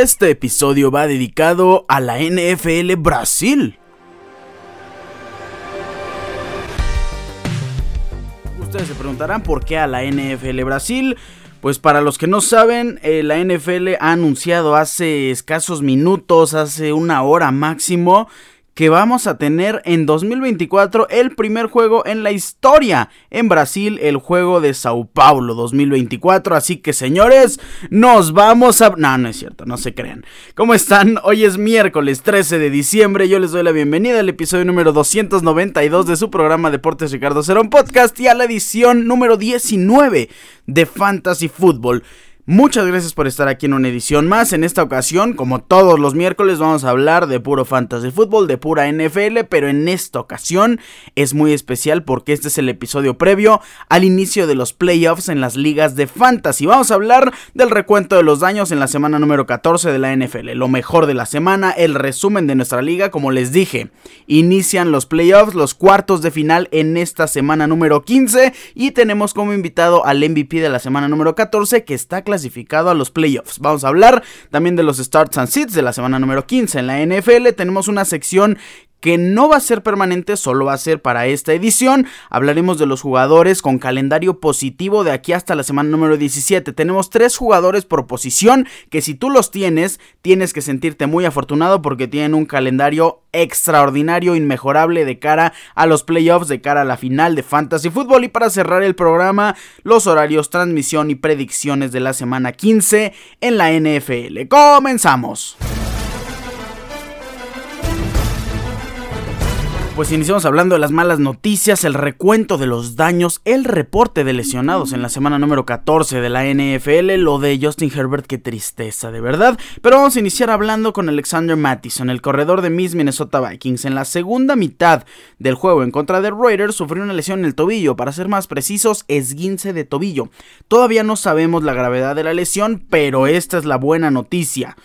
Este episodio va dedicado a la NFL Brasil. Ustedes se preguntarán por qué a la NFL Brasil. Pues para los que no saben, eh, la NFL ha anunciado hace escasos minutos, hace una hora máximo, que vamos a tener en 2024 el primer juego en la historia en Brasil, el juego de Sao Paulo 2024. Así que señores, nos vamos a... No, no es cierto, no se crean. ¿Cómo están? Hoy es miércoles 13 de diciembre. Yo les doy la bienvenida al episodio número 292 de su programa Deportes Ricardo Cerón Podcast y a la edición número 19 de Fantasy Football. Muchas gracias por estar aquí en una edición más. En esta ocasión, como todos los miércoles, vamos a hablar de puro fantasy fútbol, de pura NFL, pero en esta ocasión es muy especial porque este es el episodio previo al inicio de los playoffs en las ligas de fantasy. Vamos a hablar del recuento de los daños en la semana número 14 de la NFL, lo mejor de la semana, el resumen de nuestra liga, como les dije. Inician los playoffs, los cuartos de final en esta semana número 15 y tenemos como invitado al MVP de la semana número 14 que está clasificado clasificado a los playoffs. Vamos a hablar también de los starts and sits de la semana número 15 en la NFL. Tenemos una sección que no va a ser permanente, solo va a ser para esta edición. Hablaremos de los jugadores con calendario positivo de aquí hasta la semana número 17. Tenemos tres jugadores por posición que si tú los tienes, tienes que sentirte muy afortunado porque tienen un calendario extraordinario, inmejorable de cara a los playoffs, de cara a la final de Fantasy Football. Y para cerrar el programa, los horarios, transmisión y predicciones de la semana 15 en la NFL. Comenzamos. Pues iniciamos hablando de las malas noticias, el recuento de los daños, el reporte de lesionados en la semana número 14 de la NFL, lo de Justin Herbert, qué tristeza, de verdad. Pero vamos a iniciar hablando con Alexander Mattison, el corredor de Miss Minnesota Vikings. En la segunda mitad del juego en contra de Raiders sufrió una lesión en el tobillo, para ser más precisos, esguince de tobillo. Todavía no sabemos la gravedad de la lesión, pero esta es la buena noticia.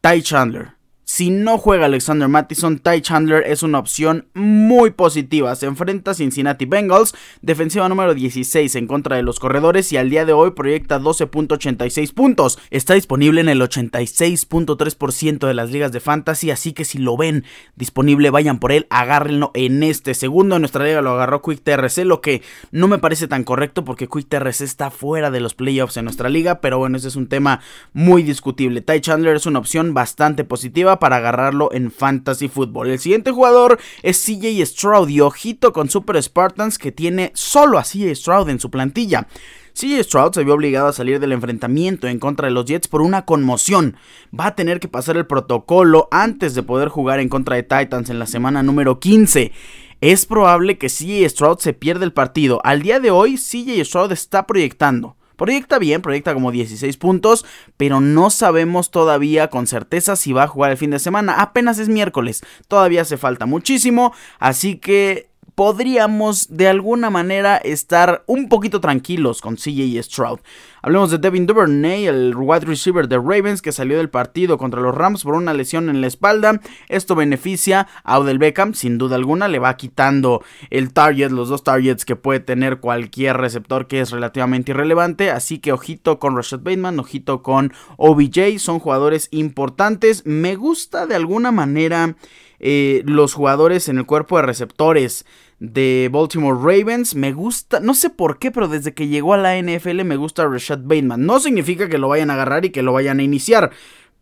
Ty Chandler, si no juega Alexander Mattison, Ty Chandler es una opción muy positiva. Se enfrenta a Cincinnati Bengals, defensiva número 16 en contra de los corredores y al día de hoy proyecta 12.86 puntos. Está disponible en el 86.3% de las ligas de fantasy, así que si lo ven disponible, vayan por él, agárrenlo en este segundo. En nuestra liga lo agarró Quick TRC, lo que no me parece tan correcto porque Quick TRC está fuera de los playoffs en nuestra liga, pero bueno, ese es un tema muy discutible. Ty Chandler es una opción bastante positiva para agarrarlo en Fantasy Football. El siguiente jugador es CJ Stroud y ojito con Super Spartans que tiene solo a CJ Stroud en su plantilla. CJ Stroud se vio obligado a salir del enfrentamiento en contra de los Jets por una conmoción. Va a tener que pasar el protocolo antes de poder jugar en contra de Titans en la semana número 15. Es probable que CJ Stroud se pierda el partido. Al día de hoy, CJ Stroud está proyectando Proyecta bien, proyecta como 16 puntos, pero no sabemos todavía con certeza si va a jugar el fin de semana. Apenas es miércoles, todavía hace falta muchísimo, así que podríamos de alguna manera estar un poquito tranquilos con CJ Stroud. Hablemos de Devin Duvernay, el wide receiver de Ravens que salió del partido contra los Rams por una lesión en la espalda. Esto beneficia a Odell Beckham, sin duda alguna, le va quitando el target, los dos targets que puede tener cualquier receptor que es relativamente irrelevante. Así que ojito con Rashad Bateman, ojito con OBJ, son jugadores importantes. Me gusta de alguna manera eh, los jugadores en el cuerpo de receptores de Baltimore Ravens. Me gusta, no sé por qué, pero desde que llegó a la NFL me gusta Rashad Bateman. No significa que lo vayan a agarrar y que lo vayan a iniciar.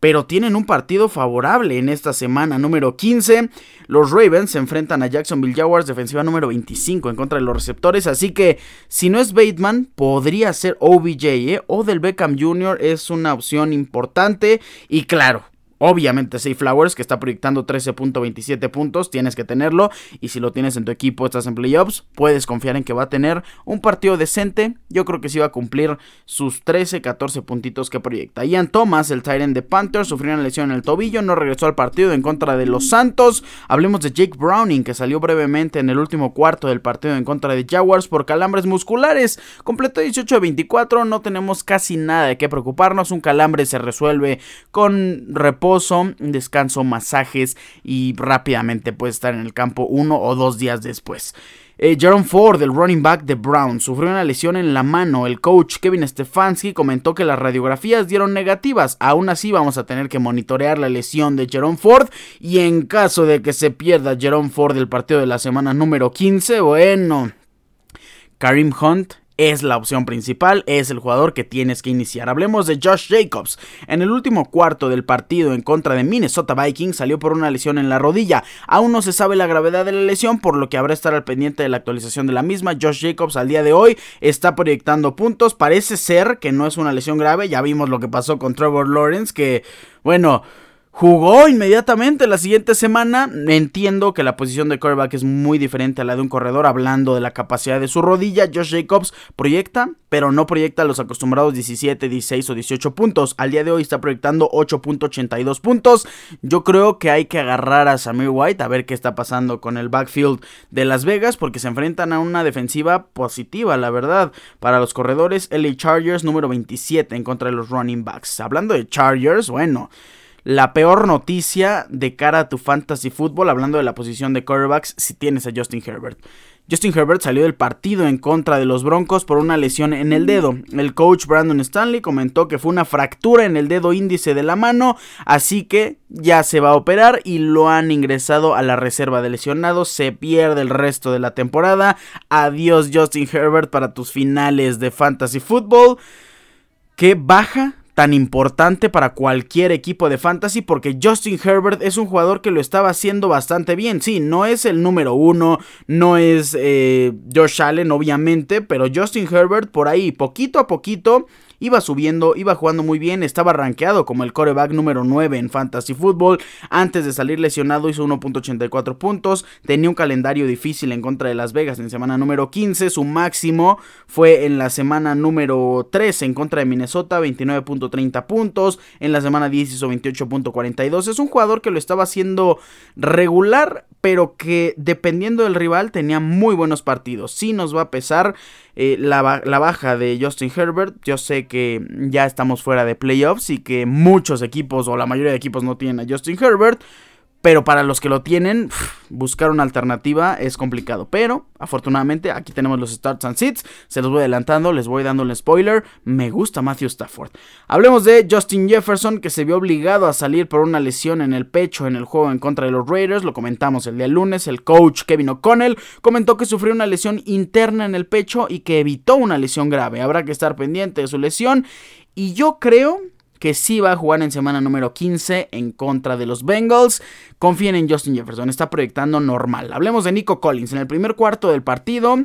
Pero tienen un partido favorable en esta semana número 15. Los Ravens se enfrentan a Jacksonville Jaguars, defensiva número 25 en contra de los receptores. Así que si no es Bateman, podría ser OBJ ¿eh? o del Beckham Jr. Es una opción importante. Y claro, Obviamente, Safe Flowers, que está proyectando 13.27 puntos, tienes que tenerlo. Y si lo tienes en tu equipo, estás en playoffs, puedes confiar en que va a tener un partido decente. Yo creo que sí va a cumplir sus 13, 14 puntitos que proyecta. Ian Thomas, el Tyrant de Panthers, sufrió una lesión en el tobillo, no regresó al partido en contra de los Santos. Hablemos de Jake Browning, que salió brevemente en el último cuarto del partido en contra de Jaguars por calambres musculares. Completó 18 24, no tenemos casi nada de qué preocuparnos. Un calambre se resuelve con reposo descanso, masajes y rápidamente puede estar en el campo uno o dos días después. Eh, Jerome Ford, el running back de Brown, sufrió una lesión en la mano. El coach Kevin Stefanski comentó que las radiografías dieron negativas. Aún así vamos a tener que monitorear la lesión de Jerome Ford. Y en caso de que se pierda Jerome Ford el partido de la semana número 15, bueno... Karim Hunt es la opción principal, es el jugador que tienes que iniciar. Hablemos de Josh Jacobs. En el último cuarto del partido en contra de Minnesota Vikings salió por una lesión en la rodilla. Aún no se sabe la gravedad de la lesión, por lo que habrá estar al pendiente de la actualización de la misma. Josh Jacobs al día de hoy está proyectando puntos. Parece ser que no es una lesión grave. Ya vimos lo que pasó con Trevor Lawrence, que, bueno, Jugó inmediatamente la siguiente semana. Entiendo que la posición de quarterback es muy diferente a la de un corredor. Hablando de la capacidad de su rodilla, Josh Jacobs proyecta, pero no proyecta los acostumbrados 17, 16 o 18 puntos. Al día de hoy está proyectando 8.82 puntos. Yo creo que hay que agarrar a Samir White a ver qué está pasando con el backfield de Las Vegas, porque se enfrentan a una defensiva positiva, la verdad. Para los corredores, LA Chargers número 27 en contra de los running backs. Hablando de Chargers, bueno la peor noticia de cara a tu fantasy fútbol, hablando de la posición de quarterbacks, si tienes a Justin Herbert. Justin Herbert salió del partido en contra de los Broncos por una lesión en el dedo. El coach Brandon Stanley comentó que fue una fractura en el dedo índice de la mano, así que ya se va a operar y lo han ingresado a la reserva de lesionados. Se pierde el resto de la temporada. Adiós Justin Herbert para tus finales de fantasy fútbol. ¿Qué baja tan importante para cualquier equipo de fantasy porque Justin Herbert es un jugador que lo estaba haciendo bastante bien. Sí, no es el número uno, no es eh, Josh Allen obviamente, pero Justin Herbert por ahí poquito a poquito iba subiendo, iba jugando muy bien, estaba rankeado como el coreback número 9 en Fantasy Football. Antes de salir lesionado hizo 1.84 puntos, tenía un calendario difícil en contra de Las Vegas en semana número 15, su máximo fue en la semana número 13 en contra de Minnesota, 29.30 puntos, en la semana 10 hizo 28.42. Es un jugador que lo estaba haciendo regular, pero que dependiendo del rival tenía muy buenos partidos. Sí nos va a pesar eh, la, la, baja de Justin Herbert. Yo sé que ya estamos fuera de playoffs y que muchos equipos o la mayoría de equipos no tienen a Justin Herbert. Pero para los que lo tienen, buscar una alternativa es complicado. Pero afortunadamente aquí tenemos los starts and sits. Se los voy adelantando, les voy dando un spoiler. Me gusta Matthew Stafford. Hablemos de Justin Jefferson que se vio obligado a salir por una lesión en el pecho en el juego en contra de los Raiders. Lo comentamos el día lunes. El coach Kevin O'Connell comentó que sufrió una lesión interna en el pecho y que evitó una lesión grave. Habrá que estar pendiente de su lesión. Y yo creo que sí va a jugar en semana número 15 en contra de los Bengals. Confíen en Justin Jefferson, está proyectando normal. Hablemos de Nico Collins. En el primer cuarto del partido,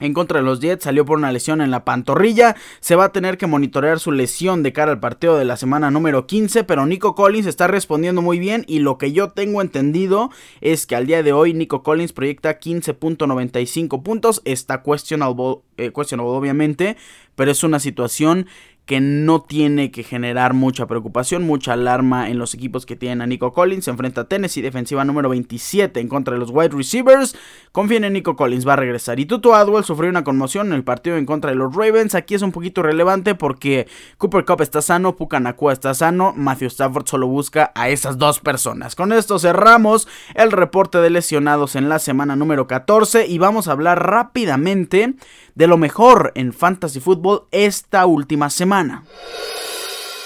en contra de los Jets salió por una lesión en la pantorrilla. Se va a tener que monitorear su lesión de cara al partido de la semana número 15. Pero Nico Collins está respondiendo muy bien. Y lo que yo tengo entendido es que al día de hoy Nico Collins proyecta 15.95 puntos. Está questionable, eh, obviamente. Pero es una situación que no tiene que generar mucha preocupación, mucha alarma en los equipos que tienen a Nico Collins. Se enfrenta a Tennessee, defensiva número 27 en contra de los wide receivers. Confíen en Nico Collins, va a regresar. Y Tutu Adwell sufrió una conmoción en el partido en contra de los Ravens. Aquí es un poquito relevante porque Cooper Cup está sano, Puka Nakua está sano, Matthew Stafford solo busca a esas dos personas. Con esto cerramos el reporte de lesionados en la semana número 14 y vamos a hablar rápidamente de lo mejor en Fantasy Football esta última semana.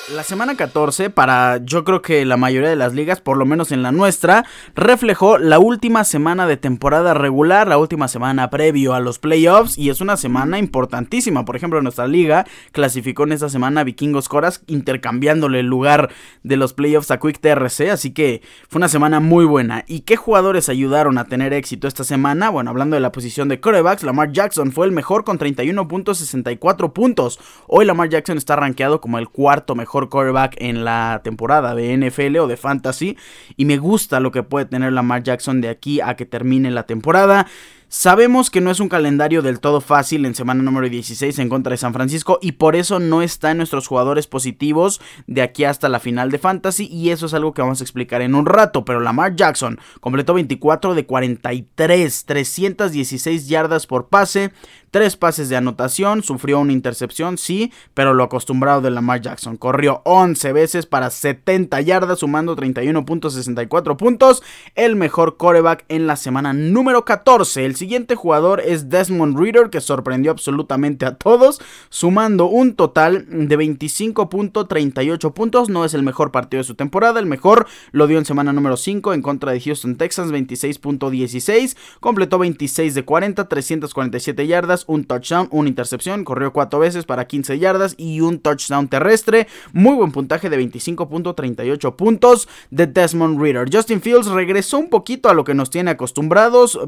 La semana 14, para yo creo que la mayoría de las ligas, por lo menos en la nuestra, reflejó la última semana de temporada regular, la última semana previo a los playoffs, y es una semana importantísima. Por ejemplo, nuestra liga clasificó en esta semana Vikingos Coras, intercambiándole el lugar de los playoffs a Quick TRC, así que fue una semana muy buena. ¿Y qué jugadores ayudaron a tener éxito esta semana? Bueno, hablando de la posición de corebacks, Lamar Jackson fue el mejor con 31.64 puntos. Hoy Lamar Jackson está rankeado como el cuarto mejor mejor quarterback en la temporada de NFL o de fantasy. Y me gusta lo que puede tener Lamar Jackson de aquí a que termine la temporada. Sabemos que no es un calendario del todo fácil en semana número 16 en contra de San Francisco y por eso no está en nuestros jugadores positivos de aquí hasta la final de Fantasy y eso es algo que vamos a explicar en un rato, pero Lamar Jackson completó 24 de 43, 316 yardas por pase, Tres pases de anotación, sufrió una intercepción, sí, pero lo acostumbrado de Lamar Jackson. Corrió 11 veces para 70 yardas, sumando 31.64 puntos. El mejor coreback en la semana número 14. El siguiente jugador es Desmond Reader, que sorprendió absolutamente a todos, sumando un total de 25.38 puntos. No es el mejor partido de su temporada, el mejor lo dio en semana número 5 en contra de Houston Texans, 26.16. Completó 26 de 40, 347 yardas, un touchdown, una intercepción, corrió 4 veces para 15 yardas y un touchdown terrestre. Muy buen puntaje de 25.38 puntos de Desmond Reader. Justin Fields regresó un poquito a lo que nos tiene acostumbrados,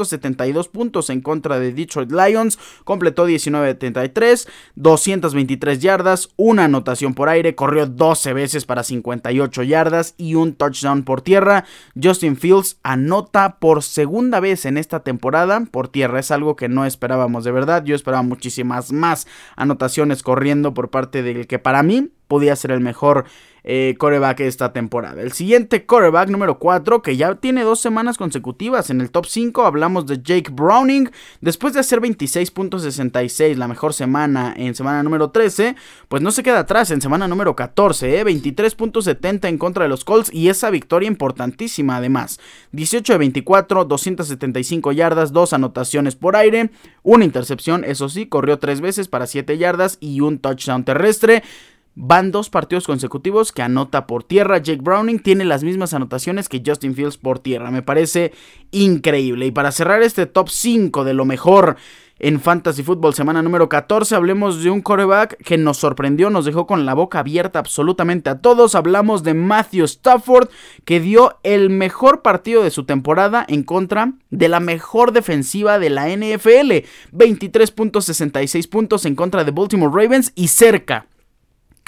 24.72 puntos en contra de Detroit Lions, completó 19.73, 223 yardas, una anotación por aire, corrió 12 veces para 58 yardas y un touchdown por tierra. Justin Fields anota por segunda vez en esta temporada por tierra, es algo que no esperábamos de verdad, yo esperaba muchísimas más anotaciones corriendo por parte del que para mí podía ser el mejor eh, coreback esta temporada. El siguiente coreback número 4, que ya tiene dos semanas consecutivas en el top 5, hablamos de Jake Browning. Después de hacer 26.66, la mejor semana en semana número 13, pues no se queda atrás en semana número 14, 23.70 en contra de los Colts y esa victoria importantísima además. 18 de 24, 275 yardas, dos anotaciones por aire, una intercepción, eso sí, corrió tres veces para 7 yardas y un touchdown terrestre. Van dos partidos consecutivos que anota por tierra. Jake Browning tiene las mismas anotaciones que Justin Fields por tierra. Me parece increíble. Y para cerrar este top 5 de lo mejor en Fantasy Football semana número 14, hablemos de un coreback que nos sorprendió, nos dejó con la boca abierta absolutamente a todos. Hablamos de Matthew Stafford, que dio el mejor partido de su temporada en contra de la mejor defensiva de la NFL. 23.66 puntos en contra de Baltimore Ravens y cerca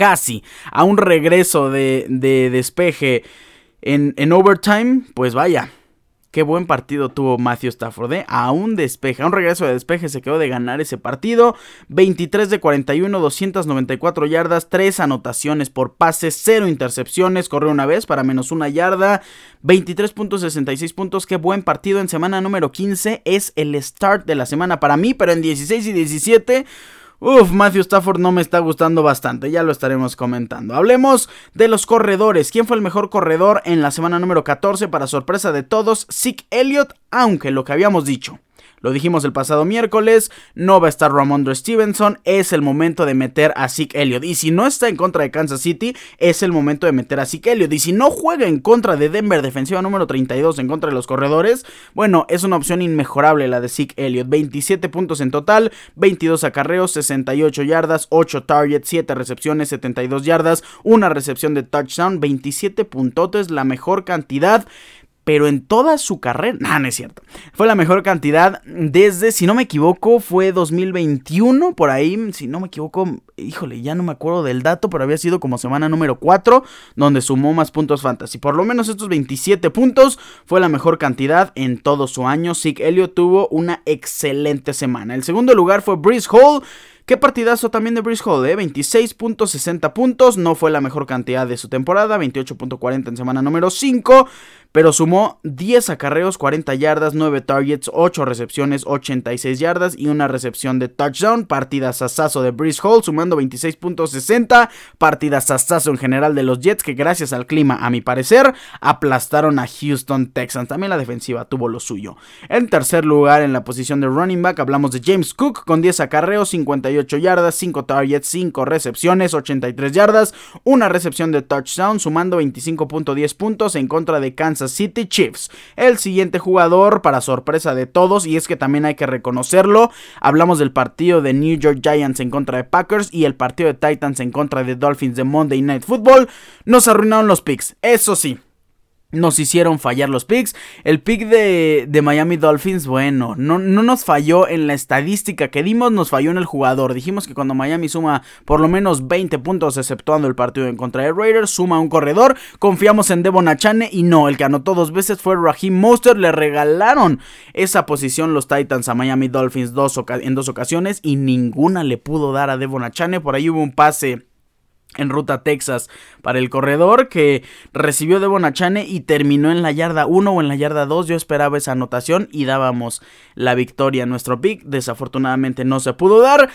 casi a un regreso de, despeje en, en, overtime, pues vaya. Qué buen partido tuvo Matthew Stafford, ¿eh? A un despeje, a un regreso de despeje se quedó de ganar ese partido. 23 de 41, 294 yardas, 3 anotaciones por pase, 0 intercepciones, corrió una vez para menos una yarda. 23.66 puntos, qué buen partido en semana número 15. Es el start de la semana para mí, pero en 16 y 17... Uf, Matthew Stafford no me está gustando bastante, ya lo estaremos comentando. Hablemos de los corredores. ¿Quién fue el mejor corredor en la semana número 14? Para sorpresa de todos, Zeke Elliott, aunque lo que habíamos dicho lo dijimos el pasado miércoles, no va a estar Ramondre Stevenson, es el momento de meter a Zeke Elliott. Y si no está en contra de Kansas City, es el momento de meter a Zeke Elliott. Y si no juega en contra de Denver, defensiva número 32 en contra de los corredores, bueno, es una opción inmejorable la de Zeke Elliott. 27 puntos en total, 22 acarreos, 68 yardas, 8 targets, 7 recepciones, 72 yardas, una recepción de touchdown, 27 puntotes, la mejor cantidad pero en toda su carrera, no, no es cierto. Fue la mejor cantidad desde, si no me equivoco, fue 2021, por ahí, si no me equivoco, híjole, ya no me acuerdo del dato, pero había sido como semana número 4, donde sumó más puntos fantasy. Por lo menos estos 27 puntos fue la mejor cantidad en todo su año. Sig Elliott tuvo una excelente semana. El segundo lugar fue Breeze Hall Qué partidazo también de Brice Hall, ¿eh? 26.60 puntos, no fue la mejor cantidad de su temporada, 28.40 en semana número 5, pero sumó 10 acarreos, 40 yardas, 9 targets, 8 recepciones, 86 yardas y una recepción de touchdown. Partida sasazo de Brice Hall, sumando 26.60. Partida sasazo en general de los Jets, que gracias al clima, a mi parecer, aplastaron a Houston Texans. También la defensiva tuvo lo suyo. En tercer lugar, en la posición de running back, hablamos de James Cook con 10 acarreos, 58 yardas, 5 targets, 5 recepciones, 83 yardas, una recepción de touchdown, sumando 25.10 puntos en contra de Kansas City Chiefs. El siguiente jugador, para sorpresa de todos, y es que también hay que reconocerlo, hablamos del partido de New York Giants en contra de Packers y el partido de Titans en contra de Dolphins de Monday Night Football, nos arruinaron los picks, eso sí nos hicieron fallar los picks. El pick de, Miami Dolphins, bueno, no, no, nos falló en la estadística que dimos, nos falló en el jugador. Dijimos que cuando Miami suma por lo menos 20 puntos, exceptuando el partido en contra de Raiders, suma un corredor. Confiamos en Devon Achane y no, el que anotó dos veces fue Raheem Monster. Le regalaron esa posición los Titans a Miami Dolphins dos en dos ocasiones y ninguna le pudo dar a Devon Achane. Por ahí hubo un pase en ruta Texas para el corredor que recibió de Bonachane y terminó en la yarda 1 o en la yarda 2. Yo esperaba esa anotación y dábamos la victoria a nuestro pick. Desafortunadamente no se pudo dar.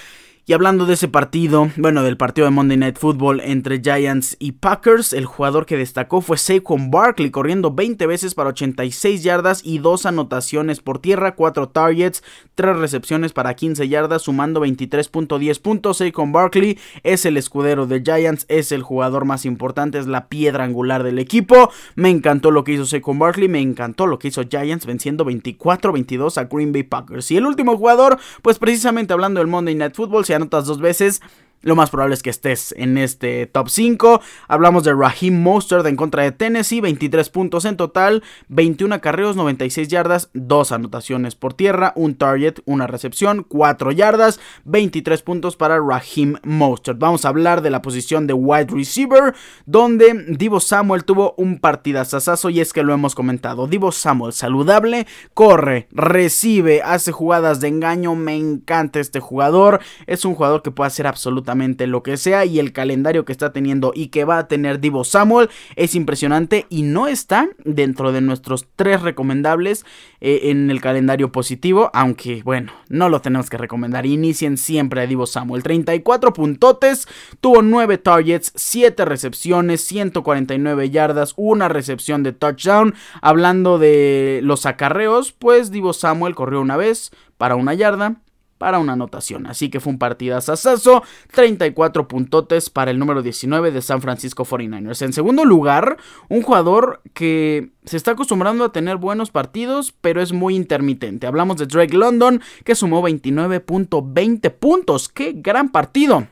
Y hablando de ese partido, bueno, del partido de Monday Night Football entre Giants y Packers, el jugador que destacó fue Saquon Barkley, corriendo 20 veces para 86 yardas y 2 anotaciones por tierra, 4 targets, 3 recepciones para 15 yardas, sumando 23.10 puntos. Saquon Barkley es el escudero de Giants, es el jugador más importante, es la piedra angular del equipo. Me encantó lo que hizo Saquon Barkley, me encantó lo que hizo Giants venciendo 24-22 a Green Bay Packers. Y el último jugador, pues precisamente hablando del Monday Night Football, se anotas dos veces lo más probable es que estés en este top 5. Hablamos de Raheem Mostert en contra de Tennessee, 23 puntos en total, 21 acarreos, 96 yardas, 2 anotaciones por tierra, un target, una recepción, 4 yardas, 23 puntos para Raheem Mostert. Vamos a hablar de la posición de wide receiver, donde Divo Samuel tuvo un partidazazazo y es que lo hemos comentado. Divo Samuel saludable, corre, recibe, hace jugadas de engaño, me encanta este jugador, es un jugador que puede hacer absolutamente lo que sea y el calendario que está teniendo y que va a tener Divo Samuel es impresionante y no está dentro de nuestros tres recomendables eh, en el calendario positivo, aunque bueno, no lo tenemos que recomendar. Inicien siempre a Divo Samuel. 34 puntotes, tuvo 9 targets, 7 recepciones, 149 yardas, una recepción de touchdown. Hablando de los acarreos, pues Divo Samuel corrió una vez para una yarda para una anotación. Así que fue un partidazazazo. 34 puntotes para el número 19 de San Francisco 49ers. En segundo lugar, un jugador que se está acostumbrando a tener buenos partidos, pero es muy intermitente. Hablamos de Drake London, que sumó 29.20 puntos. ¡Qué gran partido!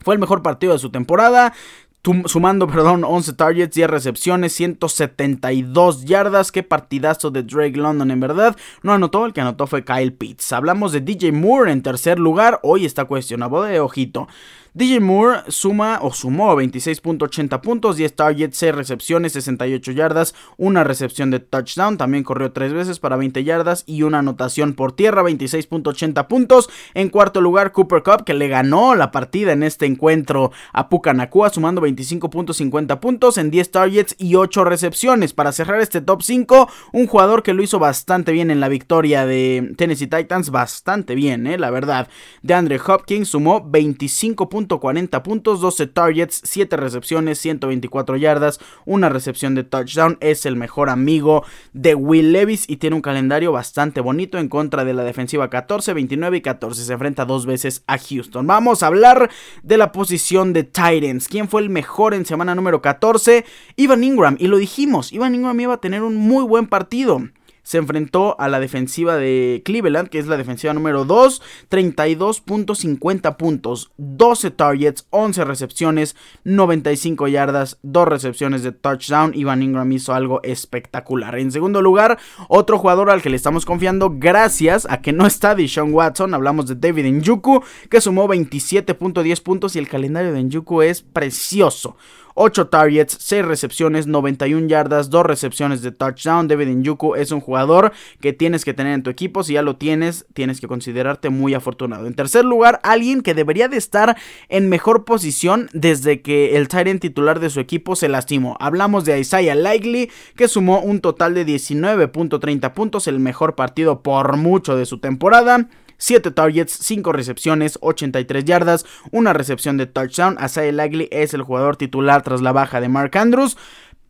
Fue el mejor partido de su temporada sumando, perdón, 11 targets, 10 recepciones, 172 yardas. Qué partidazo de Drake London, en verdad. No anotó, el que anotó fue Kyle Pitts. Hablamos de DJ Moore en tercer lugar. Hoy está cuestionado de ojito. DJ Moore suma o sumó 26.80 puntos, 10 targets, 6 recepciones, 68 yardas, una recepción de touchdown, también corrió 3 veces para 20 yardas y una anotación por tierra, 26.80 puntos. En cuarto lugar, Cooper Cup, que le ganó la partida en este encuentro a Pucanacua, sumando 25.50 puntos en 10 targets y 8 recepciones. Para cerrar este top 5, un jugador que lo hizo bastante bien en la victoria de Tennessee Titans, bastante bien, eh, la verdad. De Andre Hopkins sumó 25 puntos 40 puntos, 12 targets, 7 recepciones, 124 yardas, una recepción de touchdown. Es el mejor amigo de Will Levis y tiene un calendario bastante bonito en contra de la defensiva 14, 29 y 14. Se enfrenta dos veces a Houston. Vamos a hablar de la posición de Titans. ¿Quién fue el mejor en semana número 14? Ivan Ingram. Y lo dijimos, Ivan Ingram iba a tener un muy buen partido se enfrentó a la defensiva de Cleveland, que es la defensiva número 2, 32.50 puntos, 12 targets, 11 recepciones, 95 yardas, 2 recepciones de touchdown. Ivan Ingram hizo algo espectacular. En segundo lugar, otro jugador al que le estamos confiando gracias a que no está Deshaun Watson, hablamos de David Njuku, que sumó 27.10 puntos y el calendario de Njuku es precioso. 8 targets, 6 recepciones, 91 yardas, 2 recepciones de touchdown. David Njuku es un jugador que tienes que tener en tu equipo. Si ya lo tienes, tienes que considerarte muy afortunado. En tercer lugar, alguien que debería de estar en mejor posición desde que el Tyrant titular de su equipo se lastimó. Hablamos de Isaiah Likely, que sumó un total de 19.30 puntos, el mejor partido por mucho de su temporada. 7 targets, 5 recepciones, 83 yardas, una recepción de touchdown. Asai Lagley es el jugador titular tras la baja de Mark Andrews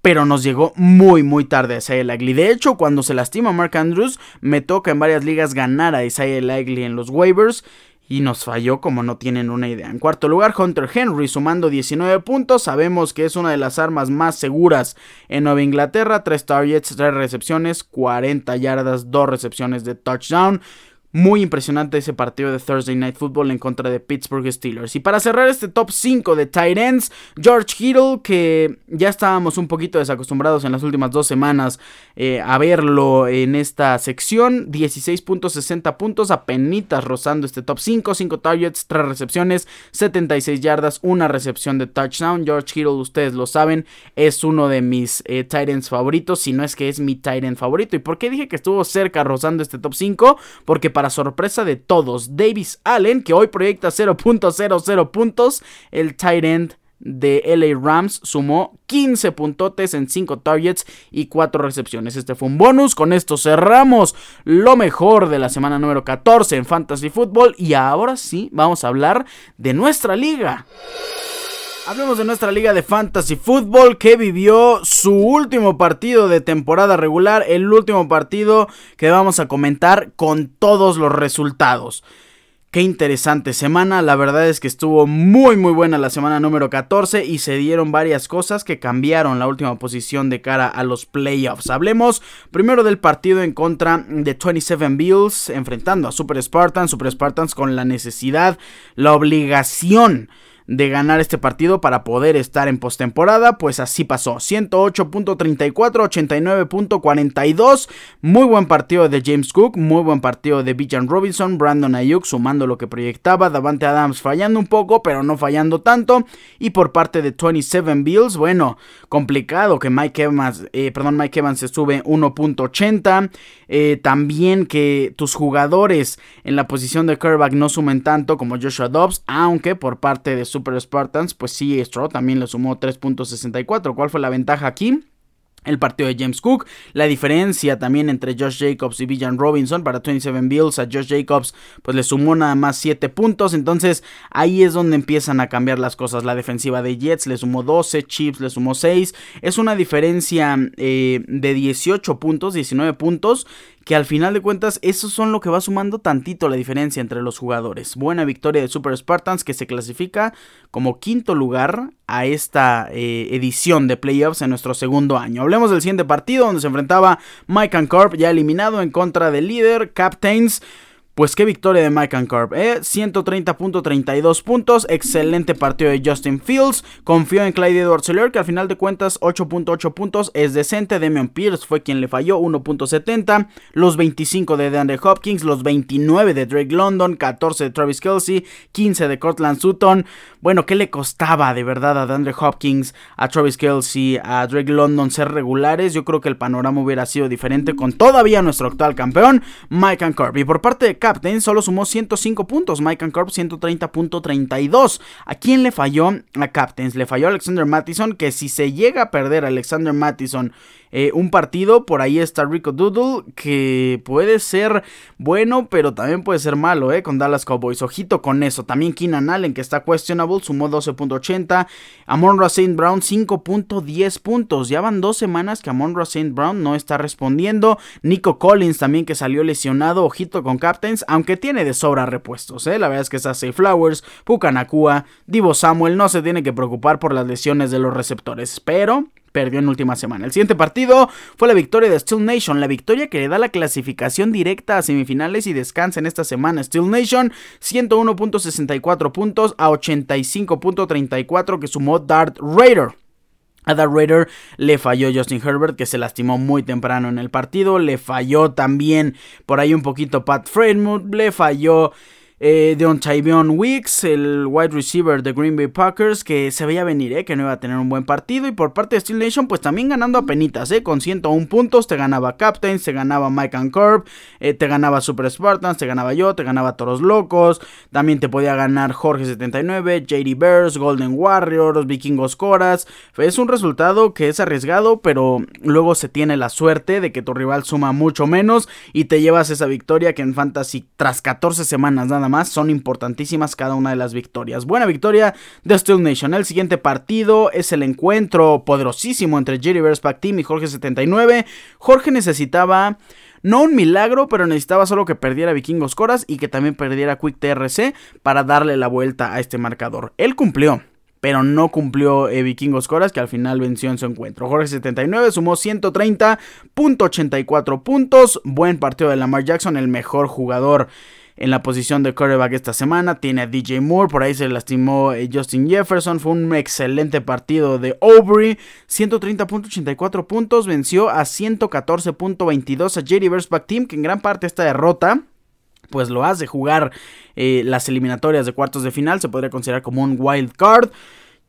pero nos llegó muy muy tarde a Isaiah Lagley. De hecho, cuando se lastima Mark Andrews, me toca en varias ligas ganar a Isaiah Lagley en los waivers. Y nos falló como no tienen una idea. En cuarto lugar, Hunter Henry sumando 19 puntos. Sabemos que es una de las armas más seguras en Nueva Inglaterra. 3 targets, 3 recepciones, 40 yardas, 2 recepciones de touchdown. Muy impresionante ese partido de Thursday Night Football en contra de Pittsburgh Steelers. Y para cerrar este top 5 de tight ends, George Kittle, que ya estábamos un poquito desacostumbrados en las últimas dos semanas eh, a verlo en esta sección. 16.60 puntos, apenitas rozando este top 5. 5 targets, 3 recepciones, 76 yardas, una recepción de touchdown. George Kittle, ustedes lo saben, es uno de mis eh, tight ends favoritos, si no es que es mi tight end favorito. ¿Y por qué dije que estuvo cerca rozando este top 5? Porque para para sorpresa de todos, Davis Allen, que hoy proyecta 0.00 puntos, el tight end de LA Rams sumó 15 puntotes en 5 targets y 4 recepciones. Este fue un bonus. Con esto cerramos lo mejor de la semana número 14 en Fantasy Football. Y ahora sí, vamos a hablar de nuestra liga. Hablemos de nuestra liga de fantasy Football que vivió su último partido de temporada regular, el último partido que vamos a comentar con todos los resultados. Qué interesante semana, la verdad es que estuvo muy muy buena la semana número 14 y se dieron varias cosas que cambiaron la última posición de cara a los playoffs. Hablemos primero del partido en contra de 27 Bills enfrentando a Super Spartans, Super Spartans con la necesidad, la obligación de ganar este partido para poder estar en postemporada, pues así pasó. 108.34, 89.42. Muy buen partido de James Cook, muy buen partido de Bijan Robinson, Brandon Ayuk sumando lo que proyectaba, Davante Adams fallando un poco, pero no fallando tanto. Y por parte de 27 Bills, bueno, complicado que Mike Evans, eh, perdón, Mike Evans se sube 1.80. Eh, también que tus jugadores en la posición de quarterback no sumen tanto como Joshua Dobbs, aunque por parte de Super Spartans, pues sí, Stroh también le sumó 3.64. ¿Cuál fue la ventaja aquí? el partido de James Cook. La diferencia también entre Josh Jacobs y Villan Robinson para 27 Bills. A Josh Jacobs pues le sumó nada más 7 puntos. Entonces ahí es donde empiezan a cambiar las cosas. La defensiva de Jets le sumó 12, Chiefs le sumó 6. Es una diferencia eh, de 18 puntos, 19 puntos que al final de cuentas esos son lo que va sumando tantito la diferencia entre los jugadores. Buena victoria de Super Spartans que se clasifica como quinto lugar a esta eh, edición de playoffs en nuestro segundo año. Hablemos del siguiente partido donde se enfrentaba Mike and Corp ya eliminado en contra del líder Captains. Pues qué victoria de Mike and Corp, ¿eh? 130.32 puntos, excelente partido de Justin Fields, confió en Clyde Edwards que al final de cuentas 8.8 puntos es decente, Demian Pierce fue quien le falló 1.70, los 25 de DeAndre Hopkins, los 29 de Drake London, 14 de Travis Kelsey, 15 de Cortland Sutton, bueno, ¿qué le costaba de verdad a DeAndre Hopkins, a Travis Kelsey, a Drake London ser regulares? Yo creo que el panorama hubiera sido diferente con todavía nuestro actual campeón, Mike and Corp, y por parte de Captain solo sumó 105 puntos, Mike and Corp 130.32. ¿A quién le falló? A Captains. Le falló a Alexander Mattison, que si se llega a perder a Alexander Mattison eh, un partido, por ahí está Rico Doodle, que puede ser bueno, pero también puede ser malo, ¿eh? Con Dallas Cowboys. Ojito con eso. También Keenan Allen, que está questionable, sumó 12.80. Amon St. Brown, 5.10 puntos. Ya van dos semanas que Amon St. Brown no está respondiendo. Nico Collins también, que salió lesionado. Ojito con Captains, aunque tiene de sobra repuestos, ¿eh? La verdad es que está Safe Flowers, Pukanakua, Divo Samuel. No se tiene que preocupar por las lesiones de los receptores, pero perdió en última semana. El siguiente partido fue la victoria de Steel Nation, la victoria que le da la clasificación directa a semifinales y descansa en esta semana. Steel Nation 101.64 puntos a 85.34 que sumó Dart Raider. A Dart Raider le falló Justin Herbert, que se lastimó muy temprano en el partido. Le falló también por ahí un poquito Pat Fremont. Le falló eh, de Tyvion Weeks, el wide receiver de Green Bay Packers, que se veía venir, eh, que no iba a tener un buen partido. Y por parte de Steel Nation, pues también ganando a penitas, eh, con 101 puntos. Te ganaba Captains, te ganaba Mike and Curb, eh, te ganaba Super Spartans, te ganaba yo, te ganaba Toros Locos. También te podía ganar Jorge79, JD Bears, Golden Warriors, Vikingos Coras. Es un resultado que es arriesgado, pero luego se tiene la suerte de que tu rival suma mucho menos y te llevas esa victoria que en Fantasy tras 14 semanas nada más son importantísimas cada una de las victorias. Buena victoria de Steel Nation. El siguiente partido es el encuentro poderosísimo entre Jerry Bears Pack Team y Jorge 79. Jorge necesitaba no un milagro, pero necesitaba solo que perdiera Vikingos Coras y que también perdiera Quick TRC para darle la vuelta a este marcador. Él cumplió pero no cumplió eh, Vikingos Coras, que al final venció en su encuentro. Jorge 79 sumó 130.84 puntos. Buen partido de Lamar Jackson, el mejor jugador en la posición de quarterback esta semana. Tiene a DJ Moore, por ahí se lastimó eh, Justin Jefferson. Fue un excelente partido de Aubrey. 130.84 puntos, venció a 114.22 a Jerry Versback Team, que en gran parte esta derrota pues lo hace jugar eh, las eliminatorias de cuartos de final. Se podría considerar como un wild card.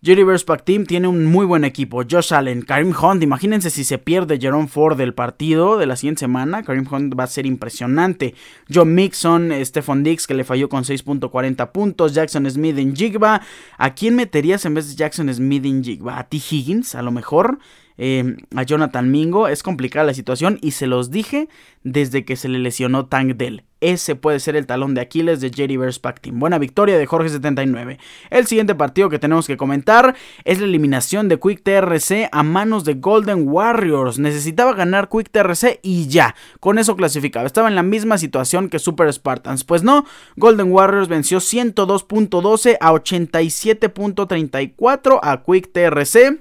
Jerry Pack Team tiene un muy buen equipo. Josh Allen, Karim Hunt. Imagínense si se pierde Jerome Ford del partido de la siguiente semana. Karim Hunt va a ser impresionante. John Mixon, Stephon Dix, que le falló con 6.40 puntos. Jackson Smith en Jigba. ¿A quién meterías en vez de Jackson Smith en Jigba? ¿A T. Higgins? A lo mejor. Em, a Jonathan Mingo. Es complicada la situación y se los dije desde que se le lesionó Tank Dell. Ese puede ser el talón de Aquiles de Jerry Bears Team. Buena victoria de Jorge 79. El siguiente partido que tenemos que comentar es la eliminación de Quick TRC a manos de Golden Warriors. Necesitaba ganar Quick TRC y ya. Con eso clasificaba. Estaba en la misma situación que Super Spartans. Pues no, Golden Warriors venció 102.12 a 87.34 a Quick TRC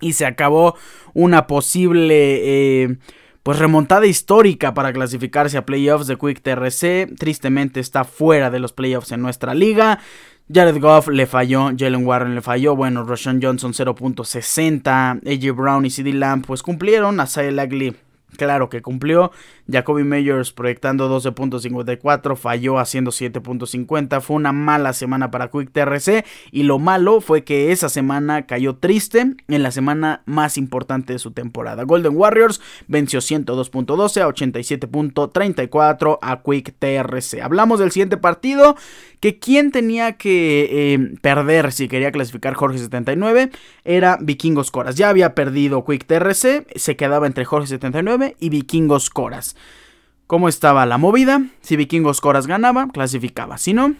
y se acabó una posible eh, pues remontada histórica para clasificarse a playoffs de Quick TRC. Tristemente está fuera de los playoffs en nuestra liga. Jared Goff le falló, Jalen Warren le falló, bueno, Roshan Johnson 0.60, AJ Brown y CD Lamb pues cumplieron, Asai Lagley claro que cumplió. Jacoby Meyers proyectando 12.54, falló haciendo 7.50. Fue una mala semana para Quick TRC y lo malo fue que esa semana cayó triste en la semana más importante de su temporada. Golden Warriors venció 102.12 a 87.34 a Quick TRC. Hablamos del siguiente partido que quien tenía que eh, perder si quería clasificar Jorge 79 era Vikingos Coras. Ya había perdido Quick TRC, se quedaba entre Jorge 79 y Vikingos Coras. ¿Cómo estaba la movida? Si Vikingos Coras ganaba, clasificaba. Si no,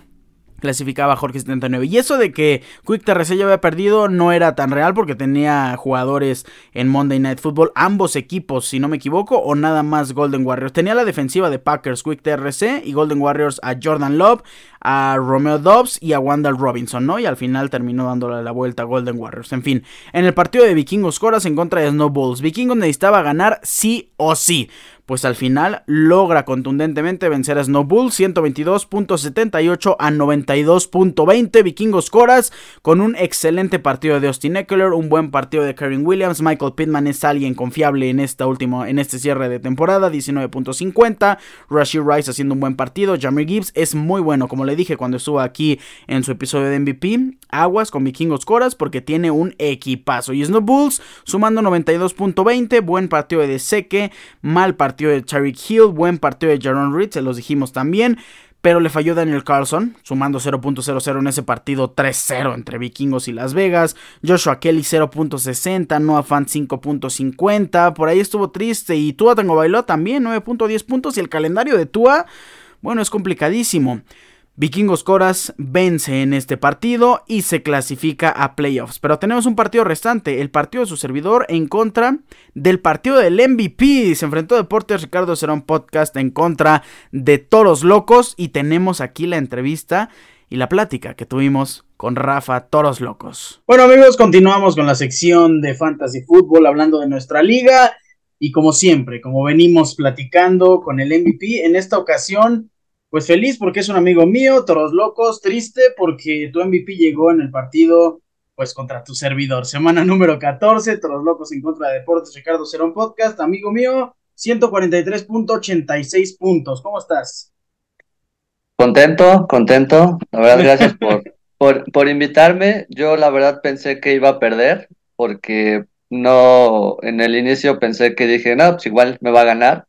clasificaba Jorge 79. Y eso de que Quick TRC ya había perdido no era tan real porque tenía jugadores en Monday Night Football, ambos equipos, si no me equivoco, o nada más Golden Warriors. Tenía la defensiva de Packers, Quick TRC y Golden Warriors a Jordan Love, a Romeo Dobbs y a Wandal Robinson, ¿no? Y al final terminó dándole la vuelta a Golden Warriors. En fin, en el partido de Vikingos Coras en contra de Snowballs, Vikingos necesitaba ganar sí o sí pues al final logra contundentemente vencer a Snowbull 122.78 a 92.20 Vikingos Coras con un excelente partido de Austin Eckler, un buen partido de Karen Williams, Michael Pittman es alguien confiable en esta última en este cierre de temporada 19.50, Rashid Rice haciendo un buen partido, Jamir Gibbs es muy bueno como le dije cuando estuvo aquí en su episodio de MVP, aguas con Vikingos Coras porque tiene un equipazo y Snowbulls sumando 92.20, buen partido de Seque, mal partido partido de Tariq Hill, buen partido de Jaron Reed, se los dijimos también. Pero le falló Daniel Carlson, sumando 0.00 en ese partido 3-0 entre Vikingos y Las Vegas. Joshua Kelly 0.60, Noah Fan 5.50. Por ahí estuvo triste. Y Tua Tango bailó también 9.10 puntos. Y el calendario de Tua, bueno, es complicadísimo. Vikingos Coras vence en este partido y se clasifica a playoffs. Pero tenemos un partido restante, el partido de su servidor en contra del partido del MVP. Se enfrentó Deportes Ricardo Cerón Podcast en contra de Toros Locos y tenemos aquí la entrevista y la plática que tuvimos con Rafa Toros Locos. Bueno amigos, continuamos con la sección de Fantasy Football hablando de nuestra liga y como siempre, como venimos platicando con el MVP, en esta ocasión pues feliz porque es un amigo mío, Toros Locos, triste porque tu MVP llegó en el partido pues contra tu servidor. Semana número 14, Toros Locos en contra de Deportes, Ricardo Cerón Podcast, amigo mío, 143.86 puntos. ¿Cómo estás? Contento, contento. La verdad, gracias por, por, por invitarme. Yo la verdad pensé que iba a perder porque no, en el inicio pensé que dije, no, pues igual me va a ganar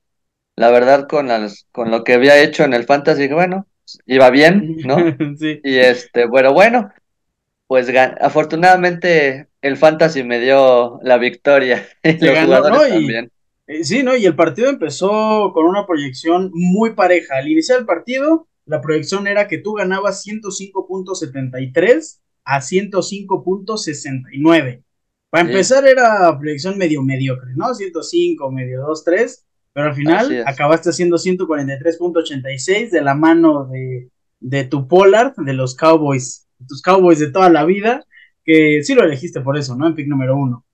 la verdad con las con lo que había hecho en el fantasy bueno iba bien no sí. y este bueno bueno pues afortunadamente el fantasy me dio la victoria y los jugadores también. eh, sí no y el partido empezó con una proyección muy pareja. Al iniciar el partido la proyección era que tú ganabas 105.73 a 105.69 para empezar era proyección medio mediocre, ¿no? 105, medio 2, 3 pero al final acabaste haciendo 143.86 de la mano de, de tu Pollard, de los Cowboys, tus Cowboys de toda la vida, que sí lo elegiste por eso, ¿no? En pick número uno.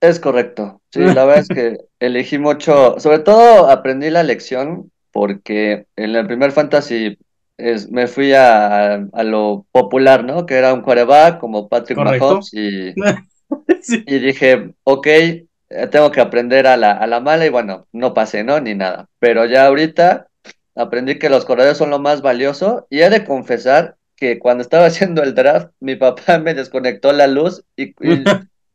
Es correcto. Sí, la verdad es que elegí mucho, sobre todo aprendí la lección porque en el primer fantasy es, me fui a, a, lo popular, ¿no? Que era un quarterback como Patrick Mahomes y, y dije, ok, tengo que aprender a la, a la mala y bueno, no pasé, ¿no? Ni nada. Pero ya ahorita aprendí que los corredores son lo más valioso y he de confesar que cuando estaba haciendo el draft, mi papá me desconectó la luz y,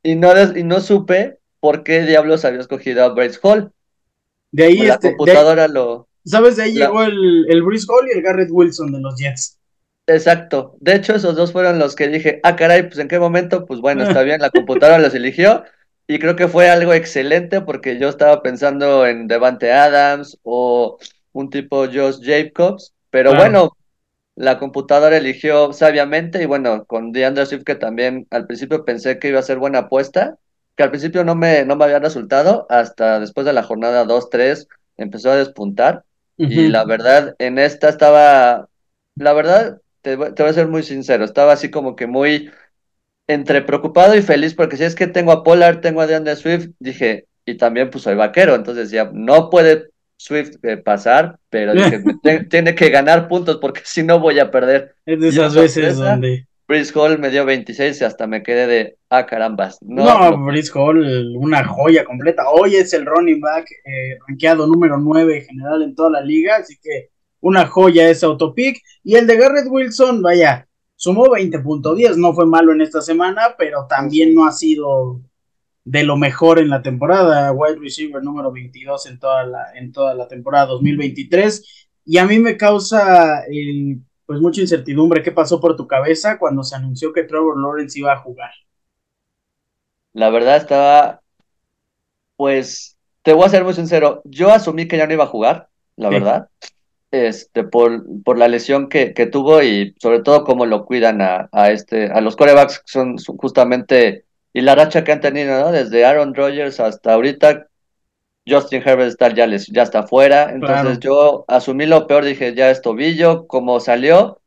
y, no, y no supe por qué diablos había escogido a Bryce Hall. De ahí la este, computadora lo. ¿Sabes? De ahí llegó el, el Bryce Hall y el Garrett Wilson de los Jets. Exacto. De hecho, esos dos fueron los que dije, ah, caray, pues en qué momento, pues bueno, está bien, la computadora los eligió. Y creo que fue algo excelente porque yo estaba pensando en Devante Adams o un tipo Josh Jacobs, pero bueno, la computadora eligió sabiamente y bueno, con DeAndre Swift que también al principio pensé que iba a ser buena apuesta, que al principio no me, no me había resultado, hasta después de la jornada 2-3 empezó a despuntar y la verdad en esta estaba, la verdad, te, te voy a ser muy sincero, estaba así como que muy entre preocupado y feliz, porque si es que tengo a Pollard, tengo a DeAndre Swift, dije, y también pues soy vaquero, entonces decía, no puede Swift eh, pasar, pero dije, tiene que ganar puntos porque si no voy a perder. Es de esas veces donde... Brice Hall me dio 26 y hasta me quedé de, ah, carambas. No, no, Hall, una joya completa. Hoy es el running back eh, rankeado número 9 en general en toda la liga, así que una joya ese autopic. Y el de Garrett Wilson, vaya, Sumó 20.10, no fue malo en esta semana, pero también no ha sido de lo mejor en la temporada. Wide receiver número 22 en toda la, en toda la temporada 2023. Y a mí me causa eh, pues mucha incertidumbre qué pasó por tu cabeza cuando se anunció que Trevor Lawrence iba a jugar. La verdad estaba, pues, te voy a ser muy sincero, yo asumí que ya no iba a jugar, la verdad este, por, por la lesión que, que, tuvo y sobre todo cómo lo cuidan a, a este, a los corebacks son, justamente, y la racha que han tenido, ¿no? Desde Aaron Rodgers hasta ahorita, Justin Herbert está, ya, les, ya está fuera, entonces yo asumí lo peor, dije, ya es tobillo, como salió,